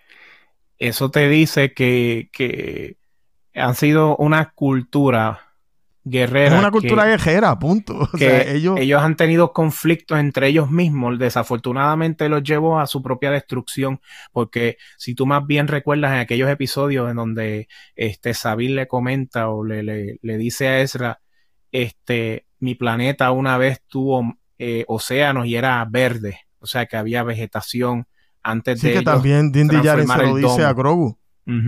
eso te dice que, que han sido una cultura guerrera. Es una cultura guerrera, punto. ellos... ellos han tenido conflictos entre ellos mismos. Desafortunadamente los llevó a su propia destrucción. Porque si tú más bien recuerdas en aquellos episodios en donde este le comenta o le, le, le dice a Ezra este, mi planeta una vez tuvo eh, océanos y era verde, o sea que había vegetación antes sí, de que también Din Djarin se lo dice a Grogu.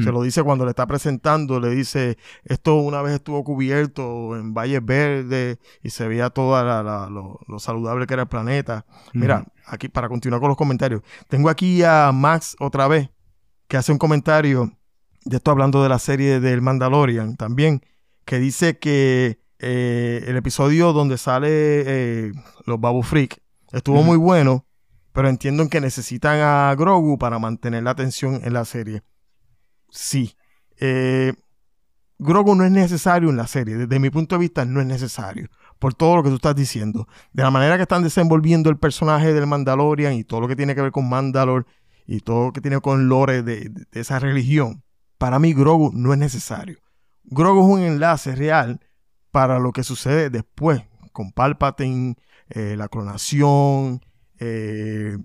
Se lo dice cuando le está presentando, le dice, esto una vez estuvo cubierto en valles verdes y se veía todo lo, saludable que era el planeta. Mira, aquí para continuar con los comentarios, tengo aquí a Max otra vez, que hace un comentario de esto hablando de la serie del Mandalorian también, que dice que eh, el episodio donde sale eh, los Babu Freak estuvo muy bueno, pero entiendo que necesitan a Grogu para mantener la atención en la serie. Sí. Eh, Grogu no es necesario en la serie. Desde mi punto de vista, no es necesario. Por todo lo que tú estás diciendo. De la manera que están desenvolviendo el personaje del Mandalorian y todo lo que tiene que ver con Mandalore y todo lo que tiene con lore de, de esa religión. Para mí, Grogu no es necesario. Grogu es un enlace real para lo que sucede después con Palpatine, eh, la clonación, eh,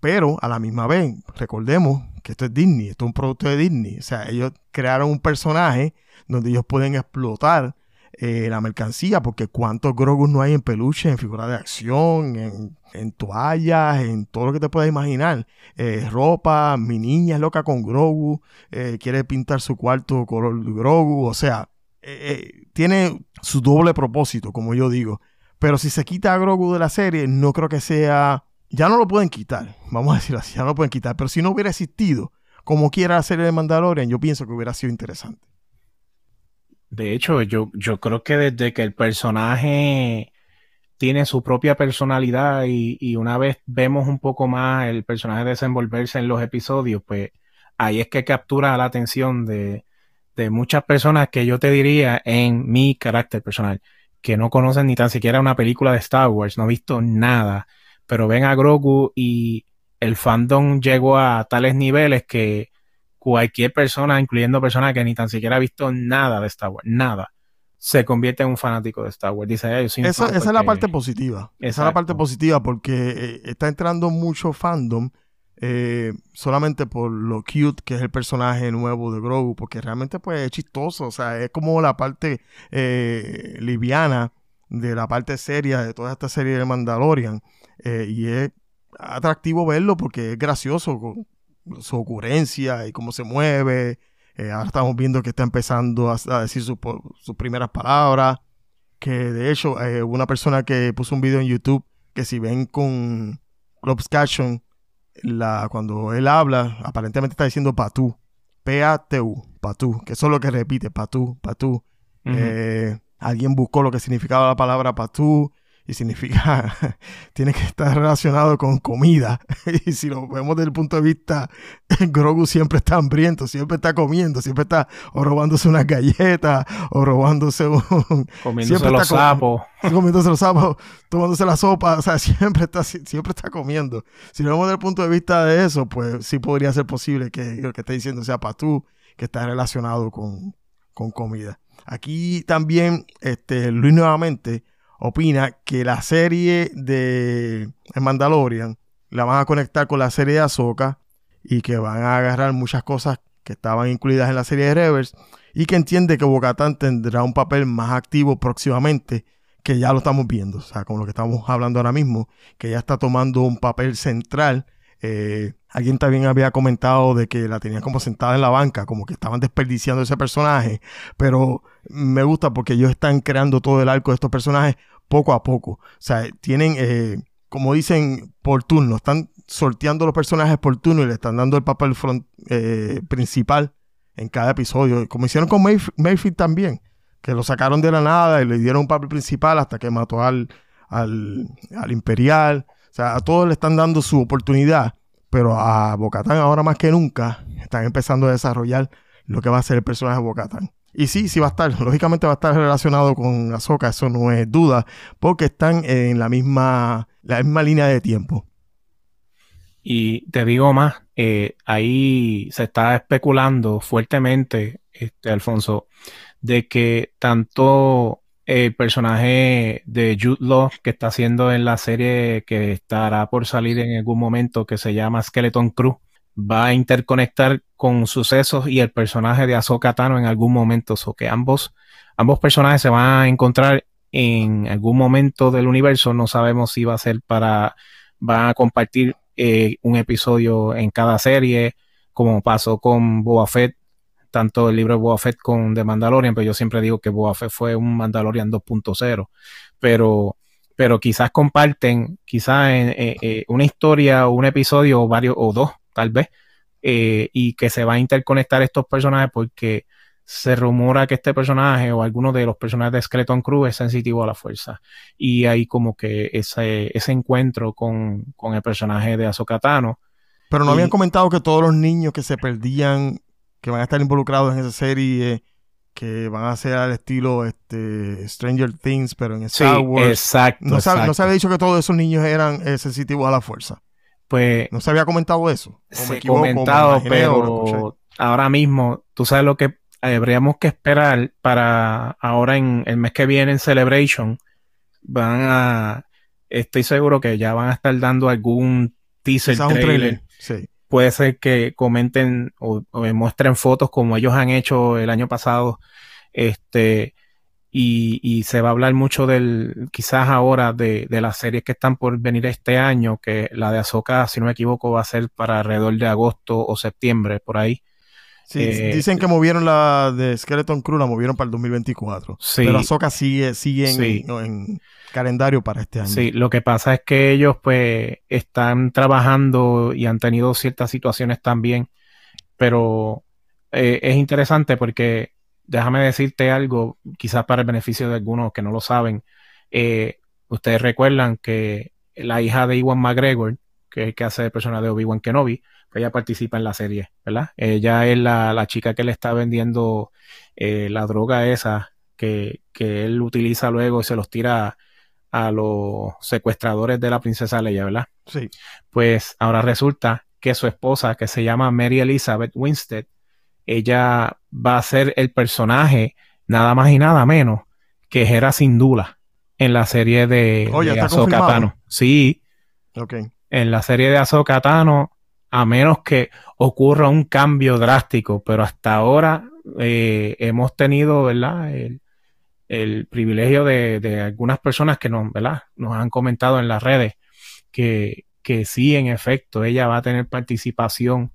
pero a la misma vez, recordemos que esto es Disney, esto es un producto de Disney, o sea, ellos crearon un personaje donde ellos pueden explotar eh, la mercancía, porque cuántos Grogu no hay en peluche, en figuras de acción, en, toallas, en todo lo que te puedas imaginar. ropa, mi niña es loca con Grogu, quiere pintar su cuarto color Grogu, o sea, tiene su doble propósito, como yo digo. Pero si se quita a Grogu de la serie, no creo que sea. Ya no lo pueden quitar, vamos a decir así, ya no lo pueden quitar. Pero si no hubiera existido, como quiera la serie de Mandalorian, yo pienso que hubiera sido interesante. De hecho, yo, yo creo que desde que el personaje tiene su propia personalidad y, y, una vez vemos un poco más el personaje desenvolverse en los episodios, pues ahí es que captura la atención de, de muchas personas que yo te diría en mi carácter personal, que no conocen ni tan siquiera una película de Star Wars, no han visto nada, pero ven a Grogu y el fandom llegó a tales niveles que cualquier persona, incluyendo personas que ni tan siquiera ha visto nada de Star Wars, nada, se convierte en un fanático de Star Wars. Dice, esa, esa es la parte positiva. Esa es la parte positiva porque eh, está entrando mucho fandom eh, solamente por lo cute que es el personaje nuevo de Grogu, porque realmente pues es chistoso, o sea, es como la parte eh, liviana de la parte seria de toda esta serie de Mandalorian, eh, y es atractivo verlo porque es gracioso con su ocurrencia y cómo se mueve, ahora estamos viendo que está empezando a, decir sus primeras palabras, que de hecho una persona que puso un video en YouTube que si ven con Club cuando él habla, aparentemente está diciendo patú, P-A-T-U, Patú, que eso es lo que repite, Patú, Patú. Eh, alguien buscó lo que significaba la palabra Patú y significa, tiene que estar relacionado con comida. y si lo vemos desde el punto de vista, Grogu siempre está hambriento, siempre está comiendo, siempre está o robándose unas galletas o robándose un, Comiéndose los está sapos. comiéndose los sapos, tomándose la sopa, o sea, siempre está, siempre está comiendo. Si lo vemos desde el punto de vista de eso, pues sí podría ser posible que lo que esté diciendo sea Patú, que está relacionado con, con comida. Aquí también este, Luis nuevamente opina que la serie de Mandalorian la van a conectar con la serie de Ahsoka y que van a agarrar muchas cosas que estaban incluidas en la serie de Reverse y que entiende que Bocatán tendrá un papel más activo próximamente que ya lo estamos viendo, o sea, como lo que estamos hablando ahora mismo, que ya está tomando un papel central. Eh, alguien también había comentado de que la tenía como sentada en la banca, como que estaban desperdiciando ese personaje, pero me gusta porque ellos están creando todo el arco de estos personajes poco a poco. O sea, tienen, eh, como dicen, por turno, están sorteando los personajes por turno y le están dando el papel eh, principal en cada episodio, como hicieron con Mayf- Mayfield también, que lo sacaron de la nada y le dieron un papel principal hasta que mató al, al, al Imperial. Sea, a todos le están dando su oportunidad, pero a Bocatán ahora más que nunca están empezando a desarrollar lo que va a ser el personaje de Bocatán. Y sí, sí va a estar, lógicamente va a estar relacionado con Ahsoka, eso no es duda, porque están en la misma, la misma línea de tiempo. Y te digo más, eh, ahí se está especulando fuertemente, este, Alfonso, de que tanto el personaje de Jude Law que está haciendo en la serie que estará por salir en algún momento que se llama Skeleton Crew va a interconectar con sucesos y el personaje de Ahsoka Tano en algún momento, o que ambos, ambos personajes se van a encontrar en algún momento del universo, no sabemos si va a ser para, van a compartir eh, un episodio en cada serie, como pasó con Boba Fett, tanto el libro de Boba Fett con The Mandalorian, pero yo siempre digo que Boba Fett fue un Mandalorian 2.0, pero, pero quizás comparten, quizás en, eh, eh, una historia o un episodio o varios, o dos, tal vez, eh, y que se va a interconectar estos personajes porque se rumora que este personaje o alguno de los personajes de Skeleton Crew es sensitivo a la fuerza. Y hay como que ese, ese encuentro con, con el personaje de Ahsoka Tano. Pero no Y- habían comentado que todos los niños que se perdían, que van a estar involucrados en esa serie, que van a ser al estilo este, Stranger Things, pero en Sí, Star Wars. exacto. No se, no exacto. se había dicho que todos esos niños eran eh, sensitivos a la fuerza. Pues No se había comentado eso. Se equivoco, comentado, imaginé, pero ahora mismo, tú sabes lo que habríamos que esperar para ahora en el mes que viene en Celebration. Van a, estoy seguro que ya van a estar dando algún teaser trailer. trailer. Sí. Puede ser que comenten o, o me muestren fotos como ellos han hecho el año pasado. Este, y, y se va a hablar mucho del, quizás ahora, de, de las series que están por venir este año, que la de Ahsoka, si no me equivoco, va a ser para alrededor de agosto o septiembre, por ahí. Sí, Eh, dicen que movieron la de Skeleton Crew, la movieron para el 2024. Sí. Pero Ahsoka sigue, sigue en, Sí. no, en calendario para este año. Sí, lo que pasa es que ellos pues están trabajando y han tenido ciertas situaciones también, pero eh, es interesante porque déjame decirte algo, quizás para el beneficio de algunos que no lo saben, eh, ustedes recuerdan que la hija de Iwan McGregor, que es el que hace de persona de Obi-Wan Kenobi, pues ella participa en la serie, ¿verdad? Ella es la, la chica que le está vendiendo eh, la droga esa que, que él utiliza luego y se los tira a los secuestradores de la princesa Leia, ¿verdad? Sí. Pues ahora resulta que su esposa, que se llama Mary Elizabeth Winstead, ella va a ser el personaje nada más y nada menos que Hera Syndulla en la serie de, Oh, de Ahsoka. Tano. Sí, Ok. en la serie de Ahsoka Tano, a menos que ocurra un cambio drástico, pero hasta ahora eh, hemos tenido, ¿verdad? El, el privilegio de, de algunas personas que nos, ¿verdad? nos han comentado en las redes que, que sí, en efecto, ella va a tener participación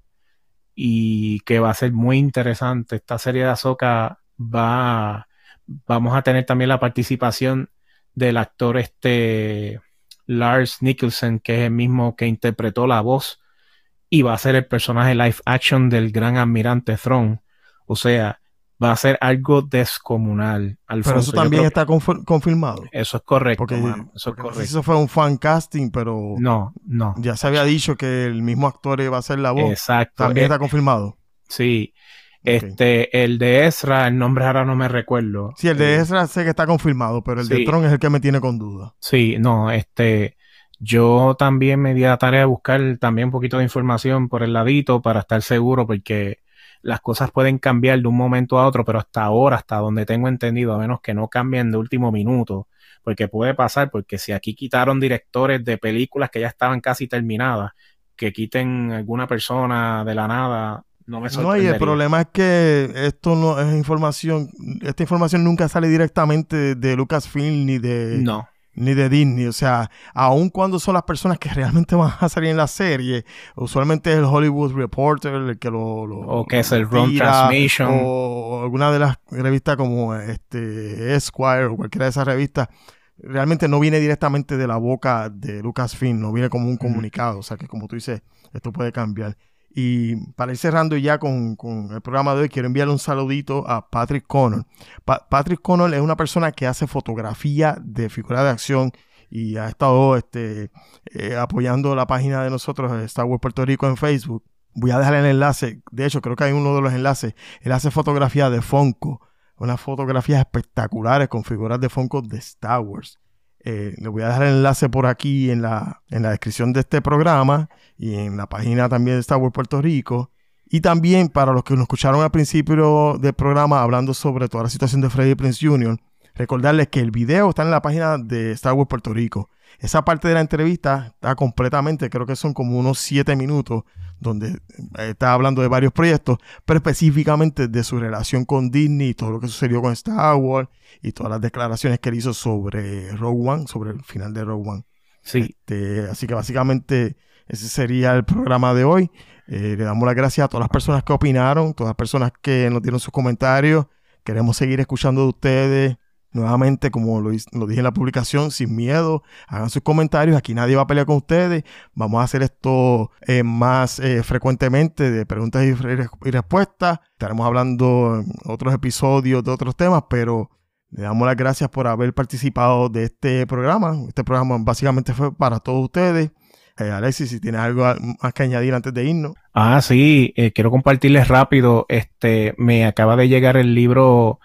y que va a ser muy interesante. Esta serie de Ahsoka va, vamos a tener también la participación del actor este Lars Nicholson, que es el mismo que interpretó la voz y va a ser el personaje live action del gran almirante Thrawn. O sea, va a ser algo descomunal. Pero Alfonso. eso Yo también está confir- confirmado. Eso es correcto. Porque, mano, Eso es no sé si correcto. eso fue un fan casting, pero No, no. ya se había dicho que el mismo actor iba a ser la voz. Exacto. También Eh, está confirmado. Sí. Este, el de Ezra, el nombre ahora no me recuerdo. Sí, el de Eh, Ezra sé que está confirmado, pero el de. Tron es el que me tiene con duda. Sí, no, este, yo también me di a la tarea de buscar también un poquito de información por el ladito para estar seguro, porque las cosas pueden cambiar de un momento a otro, pero hasta ahora, hasta donde tengo entendido, a menos que no cambien de último minuto, porque puede pasar, porque si aquí quitaron directores de películas que ya estaban casi terminadas, que quiten alguna persona de la nada, no me No, y el problema es que esto no es información, esta información nunca sale directamente de Lucasfilm ni de, No, ni de Disney. O sea, aun cuando son las personas que realmente van a salir en la serie, usualmente es el Hollywood Reporter el que lo, lo- o que es el Ron tira, Transmission. o alguna de las revistas como este Esquire o cualquiera de esas revistas. Realmente no viene directamente de la boca de Lucasfilm, no viene como un comunicado. O sea que como tú dices, esto puede cambiar. Y para ir cerrando ya con, el programa de hoy, quiero enviarle un saludito a Patrick Connor. Pa- Patrick Connor es una persona que hace fotografía de figuras de acción y ha estado este, eh, apoyando la página de nosotros, eh, Star Wars Puerto Rico, en Facebook. Voy a dejar el enlace. De hecho, creo que hay uno de los enlaces. Él hace fotografía de Funko. Unas fotografías espectaculares con figuras de Funko de Star Wars. Eh, le voy a dejar el enlace por aquí en la, en la descripción de este programa y en la página también de Star Puerto Rico. Y también para los que nos escucharon al principio del programa hablando sobre toda la situación de Freddy Prince Jr., recordarles que el video está en la página de Star Wars Puerto Rico. Esa parte de la entrevista está completamente, creo que son como unos siete minutos, donde eh, está hablando de varios proyectos, pero específicamente de su relación con Disney y todo lo que sucedió con Star Wars y todas las declaraciones que él hizo sobre Rogue One, sobre el final de Rogue One. sí, Este, así que básicamente ese sería el programa de hoy. Eh, le damos las gracias a todas las personas que opinaron, todas las personas que nos dieron sus comentarios. Queremos seguir escuchando de ustedes. Nuevamente, como lo, dije en la publicación, sin miedo, hagan sus comentarios. Aquí nadie va a pelear con ustedes. Vamos a hacer esto eh, más eh, frecuentemente de preguntas y, re- y respuestas. Estaremos hablando en otros episodios de otros temas, pero le damos las gracias por haber participado de este programa. Este programa básicamente fue para todos ustedes. Eh, Alexis, si tienes algo más que añadir antes de irnos. Ah, sí, eh, quiero compartirles rápido. Este, me acaba de llegar el libro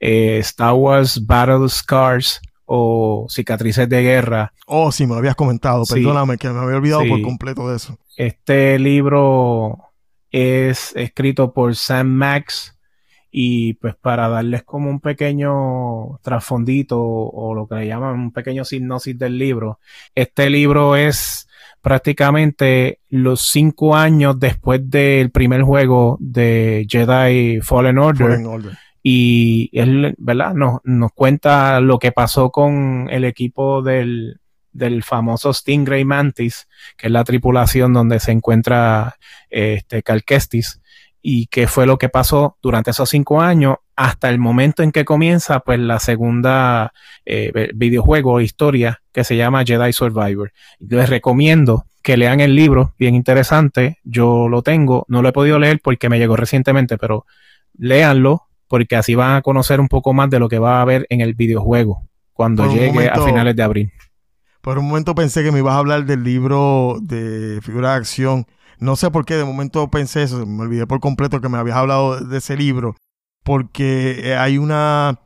eh, Star Wars Battle Scars o Cicatrices de Guerra. Oh, sí, me lo habías comentado. Sí. Perdóname, que me había olvidado Sí. por completo de eso. Este libro es escrito por Sam Max y pues para darles como un pequeño trasfondito o lo que le llaman un pequeño sinopsis del libro, este libro es prácticamente los cinco años después del primer juego de Jedi Fallen Order Fallen Order. Y él, ¿verdad? Nos, nos cuenta lo que pasó con el equipo del, del famoso Stingray Mantis, que es la tripulación donde se encuentra este Cal Kestis, y qué fue lo que pasó durante esos cinco años hasta el momento en que comienza pues la segunda eh, videojuego o historia que se llama Jedi Survivor. Les recomiendo que lean el libro, bien interesante, yo lo tengo, no lo he podido leer porque me llegó recientemente, pero léanlo porque así van a conocer un poco más de lo que va a haber en el videojuego cuando Por llegue momento- a finales de abril. Por un momento pensé que me ibas a hablar del libro de figura de acción. No sé por qué de momento pensé eso. Me olvidé por completo que me habías hablado de ese libro. Porque eh, hay una...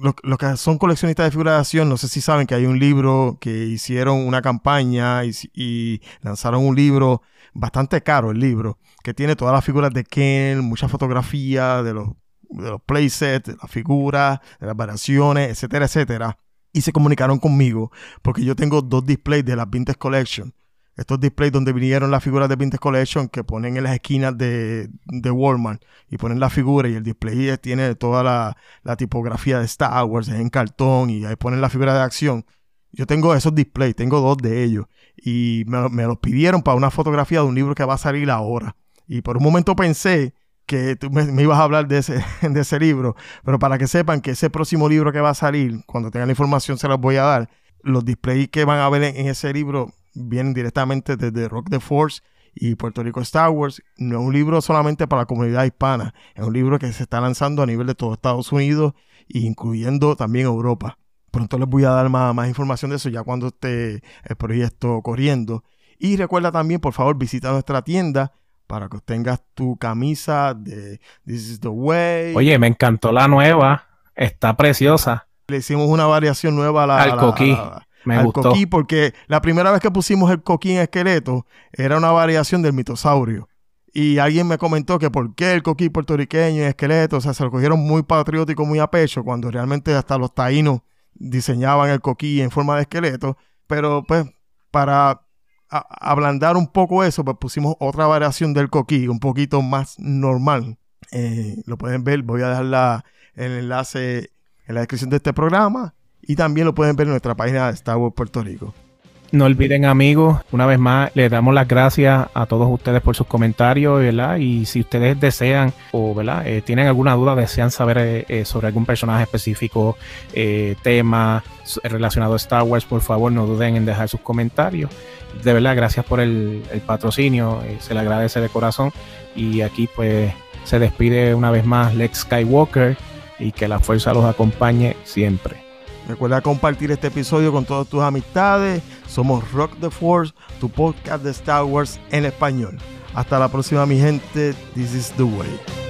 Los los que son coleccionistas de figuras de acción, no sé si saben que hay un libro que hicieron una campaña y, y lanzaron un libro bastante caro, el libro, que tiene todas las figuras de Ken, muchas fotografías de los, de los playsets, de las figuras, de las variaciones, etcétera, etcétera. Y se comunicaron conmigo porque yo tengo dos displays de las Vintage Collection. Estos displays donde vinieron las figuras de Vintage Collection que ponen en las esquinas de, de Walmart y ponen la figura y el display tiene toda la, la tipografía de Star Wars, es en cartón y ahí ponen la figura de acción. Yo tengo esos displays, tengo dos de ellos y me, me los pidieron para una fotografía de un libro que va a salir ahora. Y por un momento pensé que tú me, ibas a hablar de ese, de ese libro, pero para que sepan que ese próximo libro que va a salir, cuando tengan la información se los voy a dar. Los displays que van a ver en, en ese libro vienen directamente desde Rock the Force y Puerto Rico Star Wars. No es un libro solamente para la comunidad hispana, es un libro que se está lanzando a nivel de todo Estados Unidos, incluyendo también Europa. Pronto les voy a dar más, más información de eso ya cuando esté el proyecto corriendo. Y recuerda también, por favor, visita nuestra tienda para que tengas tu camisa de This is the Way. Oye, me encantó la nueva. Está preciosa. Le hicimos una variación nueva a la, al a la- coquí. a la- Me al gustó. coquí, porque la primera vez que pusimos el coquí en esqueleto era una variación del mitosaurio. Y alguien me comentó que por qué el coquí puertorriqueño en esqueleto, o sea, se lo cogieron muy patriótico, muy a pecho, cuando realmente hasta los taínos diseñaban el coquí en forma de esqueleto. Pero pues, para ablandar un poco eso, pues pusimos otra variación del coquí, un poquito más normal. Eh, lo pueden ver, voy a dejar el enlace en la descripción de este programa. Y también lo pueden ver en nuestra página de Star Wars Puerto Rico. No olviden amigos, una vez más les damos las gracias a todos ustedes por sus comentarios. Y si ustedes desean o. Eh, tienen alguna duda, desean saber eh, eh, sobre algún personaje específico, tema relacionado a Star Wars, por favor no duden en dejar sus comentarios. De verdad, gracias por el, patrocinio, se le agradece de corazón. Y aquí pues se despide una vez más Lex Skywalker y que la fuerza los acompañe siempre. Recuerda compartir este episodio con todas tus amistades. Somos Rock the Force, tu podcast de Star Wars en español. Hasta la próxima, mi gente. This is the way.